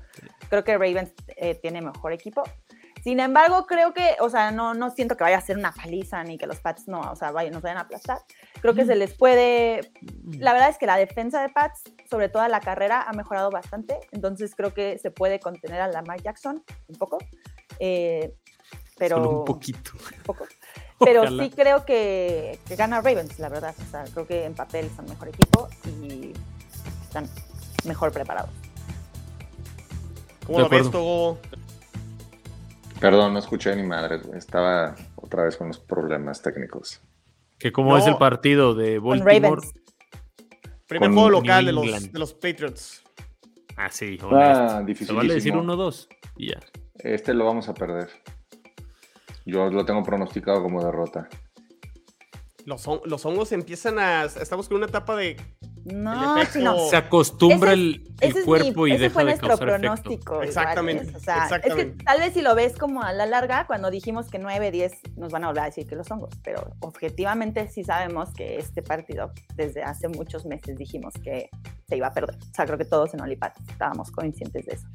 creo que Ravens eh, tiene mejor equipo. Sin embargo, creo que, o sea, no, no siento que vaya a ser una paliza ni que los Pats no, o sea, vayan, nos vayan a aplastar. Creo que se les puede. La verdad es que la defensa de Pats, sobre todo a la carrera, ha mejorado bastante. Entonces creo que se puede contener a Lamar Jackson un poco. Eh, pero. Solo un poquito. un poco. Pero Ojalá. sí creo que, que gana Ravens, la verdad. O sea, creo que en papel son mejor equipo y están mejor preparados. ¿Cómo De lo ves. Togo? Perdón, no escuché ni madre. Estaba otra vez con los problemas técnicos. Que como No. es el partido de Con Baltimore. Ravens. Primer Con juego local de los, de los Patriots. Ah, sí, Ah, dificilísimo. vale decir 1-2 y ya. Este lo vamos a perder. Yo lo tengo pronosticado como derrota. Los, hon- los hongos empiezan a. Estamos con una etapa de. No, efecto- sí, no. Se acostumbra Ese es- el, el Ese es cuerpo mi- y ese deja fue de nuestro causar pronóstico. igual, Exactamente, ¿ves? O sea, exactamente. Es que tal vez si lo ves como a la larga, cuando dijimos que 9, 10 nos van a volver a decir que los hongos, pero objetivamente sí sabemos que este partido, desde hace muchos meses dijimos que se iba a perder. O sea, creo que todos en Olipat estábamos conscientes de eso.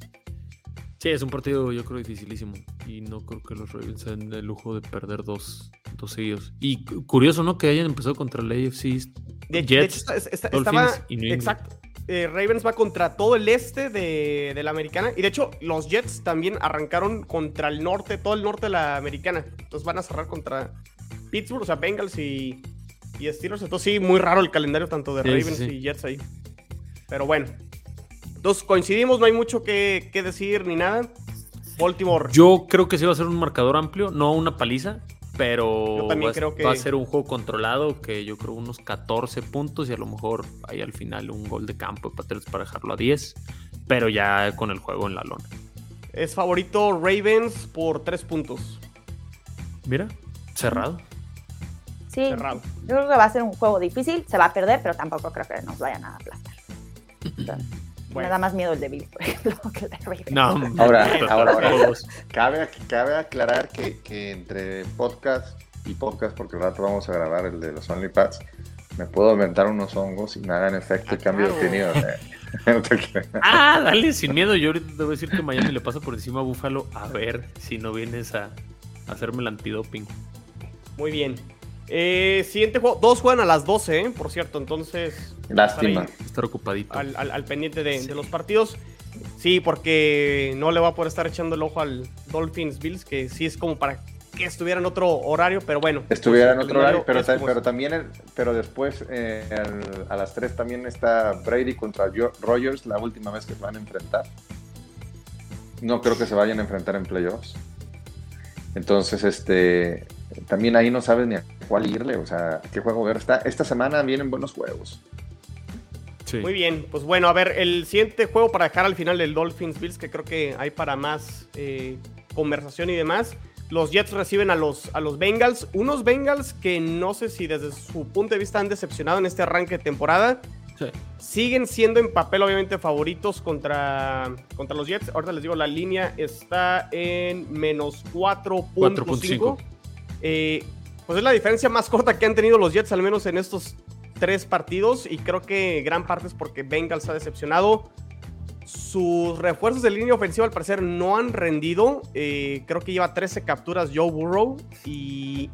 Sí, es un partido yo creo dificilísimo. Y no creo que los Ravens den el lujo de perder dos, dos seguidos. Y cu- curioso, ¿no? Que hayan empezado contra el AFC De, de Jets, hecho, está- está- estaba. Exacto. Eh, Ravens va contra todo el este de, de la americana. Y de hecho, los Jets también arrancaron contra el norte, todo el norte de la americana. Entonces van a cerrar contra Pittsburgh, o sea, Bengals y, y Steelers. Entonces sí, muy raro el calendario tanto de sí, Ravens sí. y Jets ahí. Pero bueno. Entonces coincidimos, no hay mucho que, que decir ni nada. Baltimore. Yo creo que sí va a ser un marcador amplio, no una paliza, pero Yo también va, a- creo que- va a ser un juego controlado que yo creo unos 14 puntos y a lo mejor ahí al final un gol de campo de Patriots para dejarlo a 10, pero ya con el juego en la lona. Es favorito Ravens por tres puntos. Mira, cerrado. Sí, Cerrado. yo creo que va a ser un juego difícil, se va a perder, pero tampoco creo que nos vayan a aplastar. Bueno. Me da más miedo el de Bills, por ejemplo, que el de Ravens. No, Ahora, ahora, ahora. Cabe, cabe aclarar que, que entre podcast y podcast, porque al rato vamos a grabar el de los OnlyPads, me puedo inventar unos hongos y me hagan efecto y Ah, cambio de opinión. eh. Ah, dale, sin miedo. Yo ahorita te voy a decir que Miami le pasa por encima a Buffalo. A ver si no vienes a, a hacerme el antidoping. Muy bien. Eh, siguiente juego. Dos juegan a las 12, ¿eh? por cierto. Entonces, Lástima. estar Estar ocupadito. al, al- al pendiente de, de los partidos. Sí, porque no le va a poder estar echando el ojo al Dolphins Bills, que sí es como para que estuviera en otro horario, pero bueno. Estuviera en pues, otro horario, pero, es. también, el- pero después eh, a las 3 también está Brady contra Jo- Rogers, la última vez que se van a enfrentar. No creo que se vayan a enfrentar en playoffs. Entonces, este, también ahí no sabes ni a cuál irle, o sea, qué juego ver. Esta, esta semana vienen buenos juegos. Sí. Muy bien, pues bueno, a ver, el siguiente juego para dejar al final el Dolphins Bills, que creo que hay para más eh, conversación y demás. Los Jets reciben a los, a los Bengals, unos Bengals que no sé si desde su punto de vista han decepcionado en este arranque de temporada. Sí. Siguen siendo en papel obviamente favoritos contra, contra los Jets. Ahorita les digo, la línea está en menos 4.5. 4.5. Eh, pues es la diferencia más corta que han tenido los Jets, al menos en estos tres partidos. Y creo que gran parte es porque Bengals ha decepcionado. Sus refuerzos de línea ofensiva al parecer no han rendido. Eh, creo que lleva 13 capturas Joe Burrow. Y,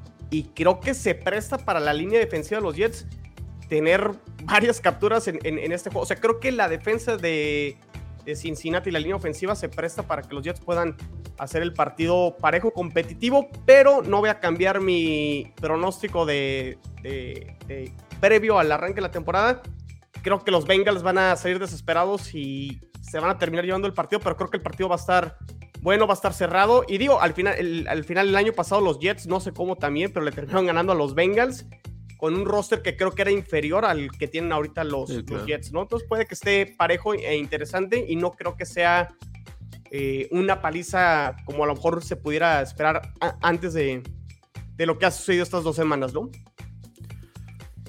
creo que se presta para la línea defensiva de los Jets tener varias capturas en- en este juego. O sea, creo que la defensa de, de Cincinnati y la línea ofensiva se presta para que los Jets puedan hacer el partido parejo, competitivo, pero no voy a cambiar mi pronóstico de, de- de previo al arranque de la temporada. Creo que los Bengals van a salir desesperados y se van a terminar llevando el partido, pero creo que el partido va a estar bueno, va a estar cerrado. Y digo, al final, el, al final del año pasado los Jets, no sé cómo también, pero le terminaron ganando a los Bengals con un roster que creo que era inferior al que tienen ahorita los, Sí, los. Jets, ¿no? Entonces puede que esté parejo e interesante y no creo que sea eh, una paliza como a lo mejor se pudiera esperar a- antes de, de lo que ha sucedido estas dos semanas, ¿no?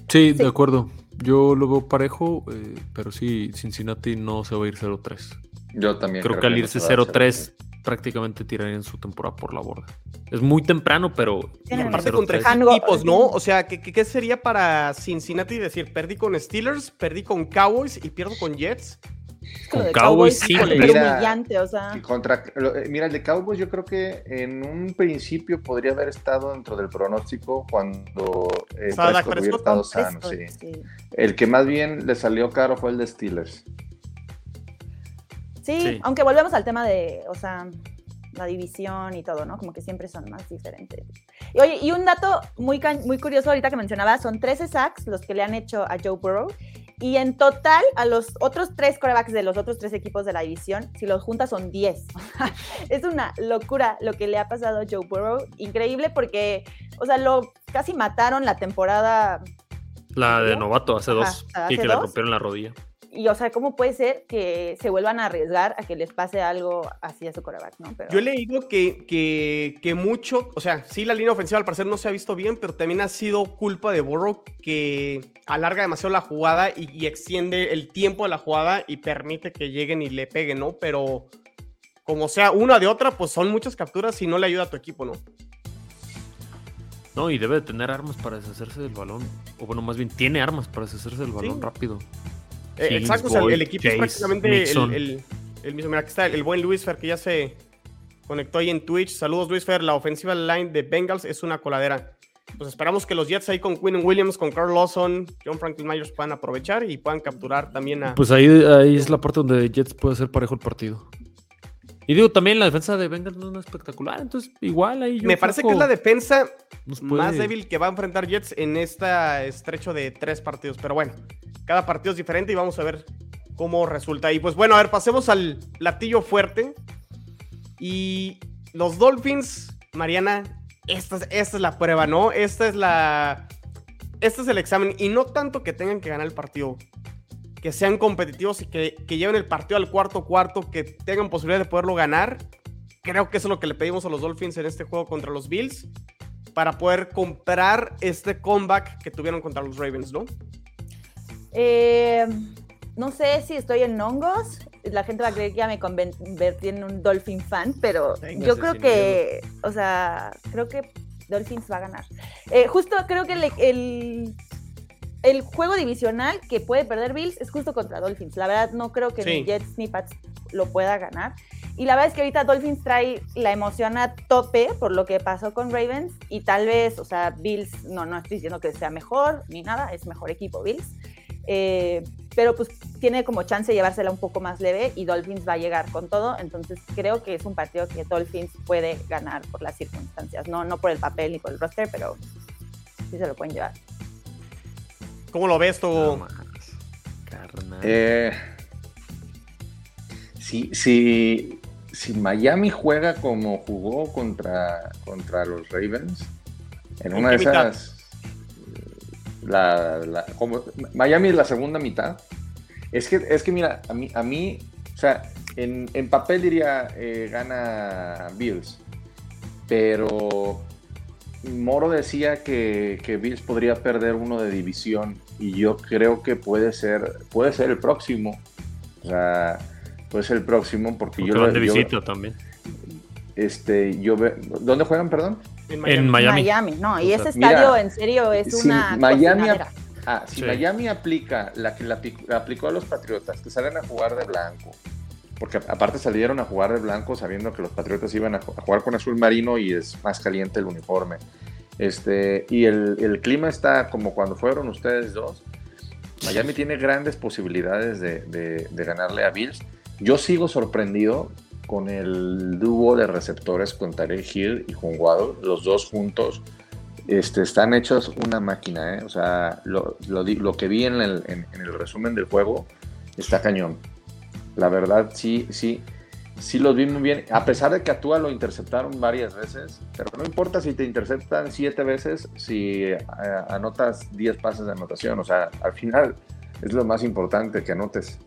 Sí, Sí. de acuerdo. Yo lo veo parejo, eh, pero sí, Cincinnati no se va a ir 0-3. Yo también Creo que al no irse hacer. 0-3 prácticamente tirarían su temporada por la borda. Es muy temprano, pero... Y aparte 0-3. contra equipos, ¿no? O sea, ¿qué, qué, qué sería para Cincinnati decir, perdí con Steelers, perdí con Cowboys y pierdo con Jets? Es que lo Con de Cowboys, sí, híjole, mira. pero humillante, o sea. Contra, eh, mira, el de Cowboys yo creo que en un principio podría haber estado dentro del pronóstico cuando eh, Estaba Dak Prescott hubiera Prescott, estado sano, Prescott, sí. sí. El que más bien le salió caro fue el de Steelers. Sí, Sí. aunque volvemos al tema de, o sea, la división y todo, ¿no? Como que siempre son más diferentes. Y, oye, y un dato muy, muy curioso ahorita que mencionaba, son 13 sacks los que le han hecho a Joe Burrow. Y en total, a los otros tres corebacks de los otros tres equipos de la división, si los juntas son 10. es una locura lo que le ha pasado a Joe Burrow. Increíble porque, o sea, lo casi mataron la temporada. La de novato hace dos. y que le rompieron la rodilla y, o sea, ¿cómo puede ser que se vuelvan a arriesgar a que les pase algo así a su coreback, ¿no? Yo he leído que, que, que, mucho, o sea, sí, la línea ofensiva al parecer no se ha visto bien, pero también ha sido culpa de Burrow que alarga demasiado la jugada y, extiende el tiempo de la jugada y permite que lleguen y le peguen, ¿no? Pero como sea una de otra, pues son muchas capturas y no le ayuda a tu equipo, ¿no? No, y debe de tener armas para deshacerse del balón. O bueno, más bien tiene armas para deshacerse del balón rápido. Eh, exacto, o sea, el equipo es prácticamente el, mismo. Mira, aquí está el, buen Luis Fer que ya se conectó ahí en Twitch. Saludos, Luis Fer. La ofensiva line de Bengals es una coladera. Pues esperamos que los Jets ahí con Quinn Williams, con Carl Lawson, John Franklin Myers puedan aprovechar y puedan capturar también a. Pues ahí, ahí es la parte donde Jets puede ser parejo el partido. Y digo, también la defensa de Bengals no es espectacular, entonces igual ahí. Me parece que es la defensa más débil que va a enfrentar Jets en este estrecho de tres partidos. Pero bueno, cada partido es diferente y vamos a ver cómo resulta. Y pues bueno, a ver, pasemos al platillo fuerte. Y los Dolphins, Mariana, esta, esta es la prueba, ¿no? Esta es la. Este es el examen. Y no tanto que tengan que ganar el partido que sean competitivos y que, lleven el partido al cuarto cuarto, que tengan posibilidad de poderlo ganar. Creo que eso es lo que le pedimos a los Dolphins en este juego contra los Bills para poder comprar este comeback que tuvieron contra los Ravens, ¿no? Eh, no sé si estoy en hongos. La gente va a creer que ya me convertí en un Dolphin fan, pero yo creo que, o sea, creo que Dolphins va a ganar. Eh, justo creo que el el juego divisional que puede perder Bills es justo contra Dolphins. La verdad, no creo que ni Jets ni Pats lo pueda ganar. Y la verdad es que ahorita Dolphins trae la emoción a tope por lo que pasó con Ravens. Y tal vez, o sea, Bills, no, no estoy diciendo que sea mejor ni nada, es mejor equipo Bills. Eh, pero pues tiene como chance de llevársela un poco más leve y Dolphins va a llegar con todo. Entonces creo que es un partido que Dolphins puede ganar por las circunstancias. No, no por el papel ni por el roster, pero sí se lo pueden llevar. ¿Cómo lo ves tú? Eh, si, si, Miami juega como jugó contra, contra los Ravens, en, una de esas. La, como, Miami es la segunda mitad. Es que, es que mira, a mí, a mí o sea, en, papel diría eh, gana Bills, pero Moro decía que, que, Bills podría perder uno de división y yo creo que puede ser, puede ser el próximo. O sea, puede ser el próximo porque, yo van de visita también. Este, yo ve, ¿dónde juegan, perdón? En Miami. Miami. no, y ese estadio en serio es una Miami, ah, si Miami aplica la que la, aplicó a los Patriotas, que salen a jugar de blanco, porque aparte salieron a jugar de blanco sabiendo que los Patriotas iban a, jugar con azul marino y es más caliente el uniforme. Este, y el, clima está como cuando fueron ustedes dos. Miami tiene grandes posibilidades de, ganarle a Bills. Yo sigo sorprendido con el dúo de receptores con Tarek Hill y Waddle, los dos juntos. Este, están hechos una máquina, ¿eh? o sea, lo, que vi en el resumen del juego está cañón. La verdad, sí, sí, sí los vi muy bien, a pesar de que a Tua lo interceptaron varias veces, pero no importa si te interceptan siete veces, si eh, anotas diez pases de anotación, o sea, al final es lo más importante que anotes.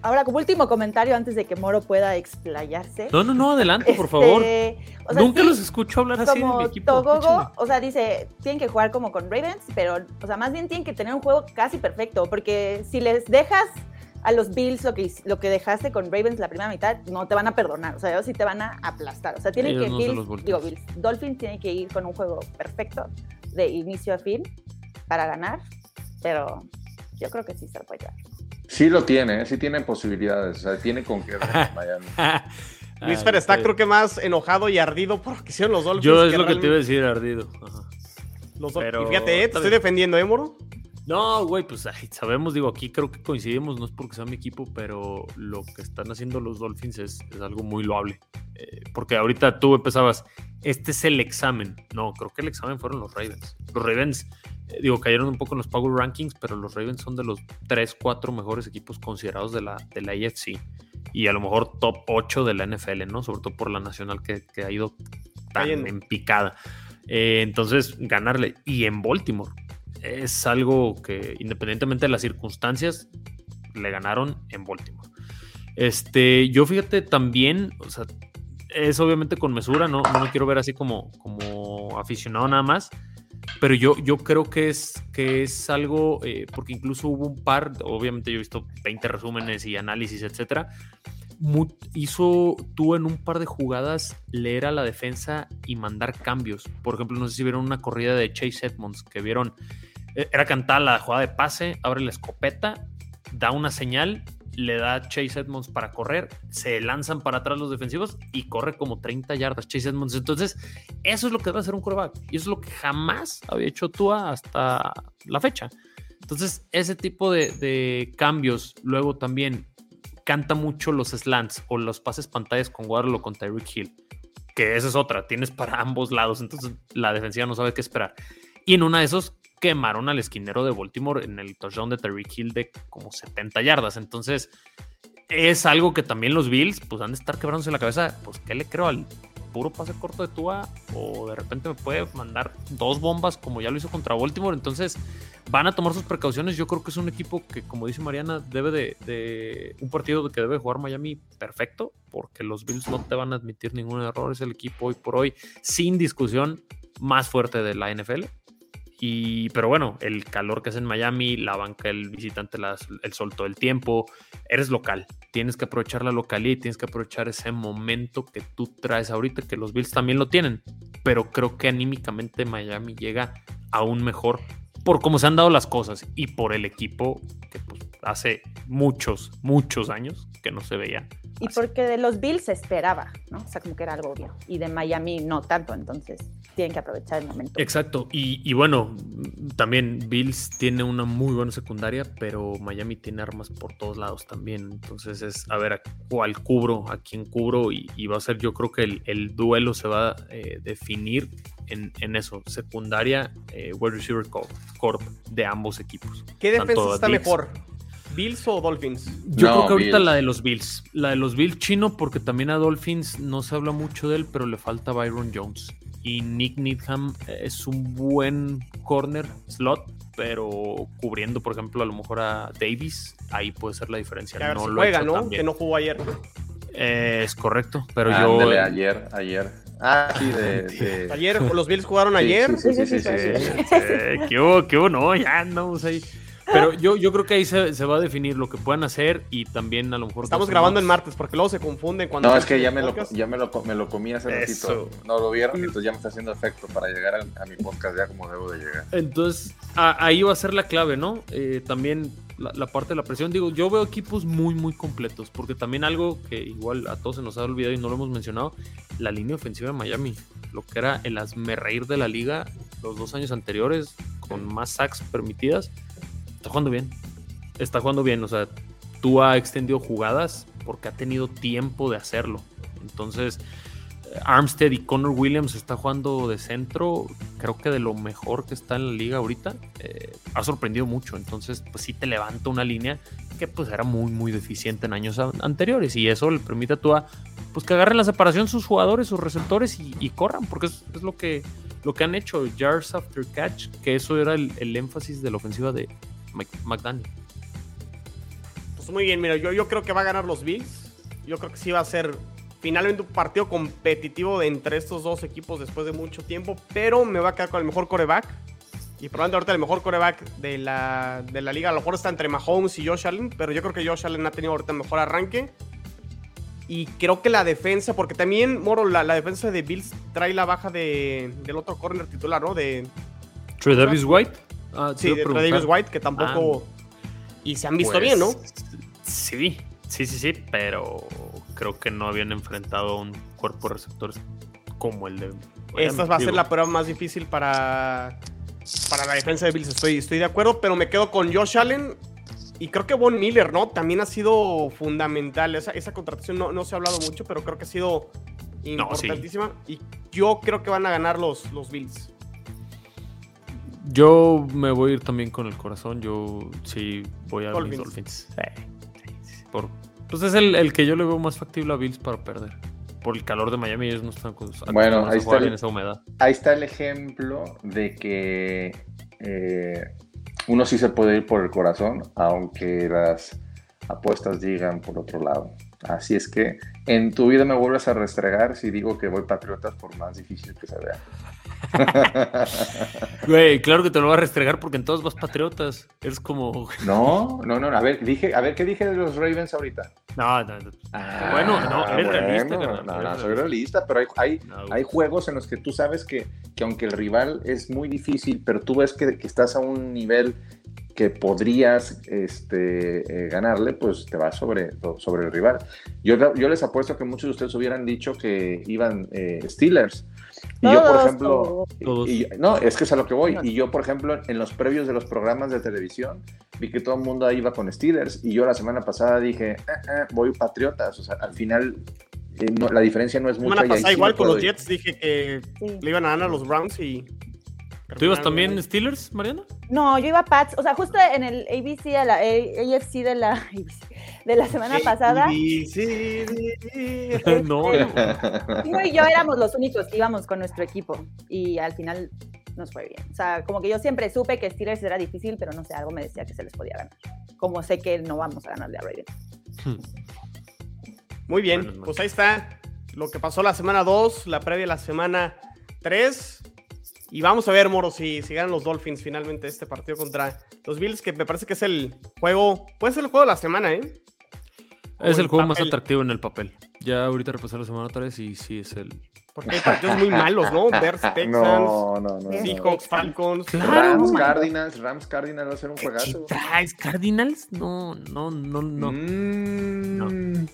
Ahora, como último comentario antes de que Moro pueda explayarse. No, no, no, adelante, por favor. Este, Nunca los escucho hablar así de mi equipo. Togogo, o sea, dice, tienen que jugar como con Ravens, pero, o sea, más bien tienen que tener un juego casi perfecto, porque si les dejas a los Bills lo que, lo que dejaste con Ravens la primera mitad, no te van a perdonar. O sea, ellos sí te van a aplastar. O sea, tiene que Bills, digo Bills, Dolphins tiene que ir con un juego perfecto de inicio a fin para ganar, pero yo creo que sí se lo puede llevar. Sí lo tiene, ¿eh? sí tiene posibilidades, o sea, tiene con qué Miami. Luis Fer está creo que más enojado y ardido por lo que hicieron los Dolphins. Yo es lo que te iba a decir, ardido. Los Pero... Y fíjate, ¿eh? te estoy defendiendo, ¿eh, Moro? No, güey, pues ay, sabemos, digo, aquí creo que coincidimos, no es porque sea mi equipo, pero lo que están haciendo los Dolphins es, es algo muy loable. Eh, porque ahorita tú empezabas, este es el examen. No, creo que el examen fueron los Ravens. Los Ravens, eh, digo, cayeron un poco en los Power Rankings, pero los Ravens son de los 3, 4 mejores equipos considerados de la, de la AFC. Y a lo mejor top 8 de la NFL, ¿no? Sobre todo por la nacional que, que ha ido tan en picada. Eh, entonces, ganarle. Y en Baltimore es algo que, independientemente de las circunstancias, le ganaron en Baltimore. Este, yo fíjate también, o sea, es obviamente con mesura, no, no me quiero ver así como, como aficionado nada más, pero yo, yo creo que es, que es algo, eh, porque incluso hubo un par, obviamente yo he visto 20 resúmenes y análisis, etcétera. Hizo tú en un par de jugadas leer a la defensa y mandar cambios. Por ejemplo, no sé si vieron una corrida de Chase Edmonds que vieron, eh, era cantada la jugada de pase, abre la escopeta, da una señal, le da Chase Edmonds para correr, se lanzan para atrás los defensivos y corre como 30 yardas Chase Edmonds. Entonces, eso es lo que debe hacer un quarterback y eso es lo que jamás había hecho Tua hasta la fecha. Entonces, ese tipo de cambios, luego también canta mucho los slants o los pases pantallas con Waddle o con Tyreek Hill, que esa es otra, tienes para ambos lados, entonces la defensiva no sabe qué esperar. Y en una de esos quemaron al esquinero de Baltimore en el touchdown de Tyreek Hill de como 70 yardas. Entonces, es algo que también los Bills pues han de estar quebrándose la cabeza. Pues, ¿qué le creo al puro pase corto de Tua? O de repente me puede mandar dos bombas como ya lo hizo contra Baltimore. Entonces, van a tomar sus precauciones. Yo creo que es un equipo que, como dice Mariana, debe de, de un partido que debe jugar Miami perfecto, porque los Bills no te van a admitir ningún error. Es el equipo hoy por hoy, sin discusión, más fuerte de la NFL. Y, pero bueno, el calor que es en Miami, la banca, el visitante, las- el sol todo el tiempo, eres local. Tienes que aprovechar la localidad y tienes que aprovechar ese momento que tú traes ahorita, que los Bills también lo tienen. Pero creo que anímicamente Miami llega aún mejor por cómo se han dado las cosas y por el equipo que pues, hace muchos, muchos años que no se veía. Y así. porque de los Bills se esperaba, ¿no? O sea, como que era algo obvio. Y de Miami no tanto, entonces tienen que aprovechar el momento. Exacto, y, y bueno, también Bills tiene una muy buena secundaria, pero Miami tiene armas por todos lados también. Entonces es a ver a cuál cubro, a quién cubro, y, y va a ser, yo creo que el, el duelo se va a eh, definir en, en eso: secundaria, eh, wide receiver corp, corp de ambos equipos. ¿Qué defensa está Bills. mejor? ¿Bills o Dolphins? Yo No, creo que ahorita Bills. la de los Bills, la de los Bills chino, porque también a Dolphins no se habla mucho de él, pero le falta Byron Jones. Y Nick Needham es un buen corner slot, pero cubriendo, por ejemplo, a lo mejor a Davis, ahí puede ser la diferencia. Que a ver no si lo ha juega, ¿no? Que no jugó ayer. Eh, es correcto, pero yo. Ándale, ayer, ayer. Ah, sí, de... de- Ayer, los Bills jugaron Sí, ayer. Sí, sí, sí, sí, sí, sí. eh, ¿Qué hubo? ¿Qué hubo? No, ya andamos ahí. Pero yo, yo creo que ahí se, se va a definir lo que puedan hacer y también a lo mejor. Estamos grabando el martes porque luego se confunden cuando. No, es que ya me lo, ya me lo, me lo comí hace Eso. ratito. No lo vieron, entonces ya me está haciendo efecto para llegar a, a mi podcast ya como debo de llegar. Entonces, a- ahí va a ser la clave, ¿no? Eh, también la, la parte de la presión. Digo, yo veo equipos muy, muy completos, porque también algo que igual a todos se nos ha olvidado y no lo hemos mencionado, la línea ofensiva de Miami, lo que era el reír de la liga los dos años anteriores, con más sacks permitidas, está jugando bien. Está jugando bien, o sea, tú ha extendido jugadas porque ha tenido tiempo de hacerlo. Entonces, eh, Armstead y Connor Williams está jugando de centro, creo que de lo mejor que está en la liga ahorita. eh, ha sorprendido mucho, entonces pues sí te levanta una línea que pues era muy muy deficiente en años anteriores y eso le permite a tú a, pues que agarren la separación sus jugadores, sus receptores y, corran, porque es, lo que lo que han hecho, yards after catch, que eso era el, énfasis de la ofensiva de McDaniel. Pues muy bien, mira, yo, yo creo que va a ganar los Bills. Yo creo que sí va a ser finalmente un partido competitivo entre estos dos equipos después de mucho tiempo, pero me va a quedar con el mejor coreback. Y probablemente ahorita el mejor coreback de la, de la liga a lo mejor está entre Mahomes y Josh Allen, pero yo creo que Josh Allen ha tenido ahorita el mejor arranque. Y creo que la defensa, porque también, Moro, la, la defensa de Bills trae la baja de, del otro corner titular, ¿no? De, Trey Davis White. Ah, sí, de. Davis White, que tampoco... y se han visto Pues, bien, ¿no? Sí, sí, sí, sí, pero creo que no habían enfrentado a un cuerpo de receptores como el de. Esta va a ser la prueba más difícil para, para la defensa de Bills estoy, estoy de acuerdo, pero me quedo con Josh Allen y creo que Von Miller, ¿no? También ha sido fundamental. Esa, esa contratación no, no se ha hablado mucho, pero creo que ha sido No, sí. importantísima. Y yo creo que van a ganar los, los Bills. Yo me voy a ir también con el corazón. Yo sí voy a Dolphins. mis Dolphins. Sí. Por, pues es el, el que yo le veo más factible a Bills para perder. Por el calor de Miami, ellos no están con Bueno, ahí está el- en esa humedad. Ahí está el ejemplo de que eh, uno sí se puede ir por el corazón, aunque las apuestas digan por otro lado. Así es que en tu vida me vuelves a restregar si digo que voy Patriotas por más difícil que se vea. Güey, claro que te lo voy a restregar porque en todos vas patriotas. Es como. No, no, no. A ver, dije, a ver, ¿qué dije de los Ravens ahorita? No, no, no. Ah, Bueno, no, eres realista, bueno, carnal, No, no, soy realista. realista, pero hay, hay, No, hay juegos en los que tú sabes que, que aunque el rival es muy difícil, pero tú ves que, que estás a un nivel que podrías este, eh, ganarle, pues te vas sobre, sobre el rival. Yo, yo les apuesto que muchos de ustedes hubieran dicho que iban eh, Steelers. Y yo, por Todos, ejemplo, todos. y- y- no, es que es a lo que voy. Y yo, por ejemplo, en los previos de los programas de televisión, vi que todo el mundo iba con Steelers. Y yo la semana pasada dije, "Eh, eh, voy Patriotas. O sea, al final, eh, no- la diferencia no es La mucha. semana y ahí pasada sí igual me con los ir. Jets dije que Sí. le iban a ganar a los Browns y... ¿Tú ibas también Steelers, Mariana? No, yo iba a Pats, o sea, justo en el ABC de la A- AFC de la de la semana pasada, Sí, sí, sí, sí. no. Tino y yo éramos los únicos que íbamos con nuestro equipo y al final nos fue bien. O sea, como que yo siempre supe que Steelers era difícil, pero no sé, algo me decía que se les podía ganar. Como sé que no vamos a ganarle a Ravens. Muy bien, pues ahí está lo que pasó la semana 2, la previa de la semana 3. Y vamos a ver, Moro, si, si ganan los Dolphins finalmente este partido contra los Bills, que me parece que es el juego, puede ser el juego de la semana, ¿eh? Es O el juego más papel, atractivo en el papel. Ya ahorita repasé la semana 3 y sí es el. Porque hay partidos muy malos, ¿no? Bears, Texans, No, no, no. no. Seahawks, Falcons. Claro, Rams, man. Cardinals, Rams, Cardinals va a ser un ¿Qué juegazo. traes? ¿Cardinals? No, no, no, no. Mm.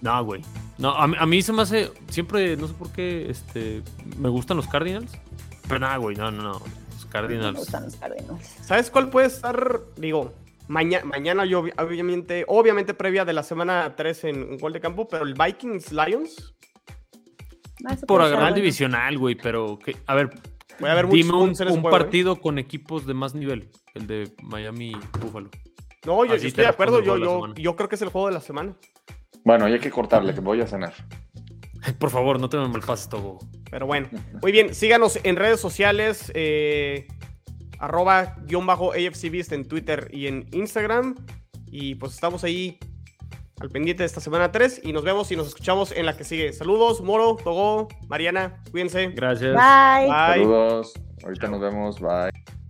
No, güey. No, a, mí- a mí se me hace. Siempre, no sé por qué, este. Me gustan los Cardinals. Pero nada, güey, no, no, no. Los Me Cardinals. gustan los Cardinals. ¿Sabes cuál puede estar? Digo, mañana, mañana yo obvi- obviamente, obviamente previa de la semana 3 en, en gol de campo, pero el Vikings Lions, Ah, Por agarrar bueno. divisional, güey, pero. que- A ver, puede haber muchos dime un, un juego, ¿eh? partido con equipos de más nivel. El de Miami Buffalo. No, yo, yo estoy de acuerdo, yo, el yo, yo creo que es el juego de la semana. Bueno, y hay que cortarle, que voy a cenar. Por favor, no te me malpases todo. Pero bueno, muy bien, síganos en redes sociales, eh, arroba guion bajo AFCBeast en Twitter y en Instagram. Y pues estamos ahí al pendiente de esta semana 3 y nos vemos y nos escuchamos en la que sigue. Saludos, Moro, Togo, Mariana, cuídense. Gracias. Bye. Bye. Saludos. Ahorita nos vemos. Bye.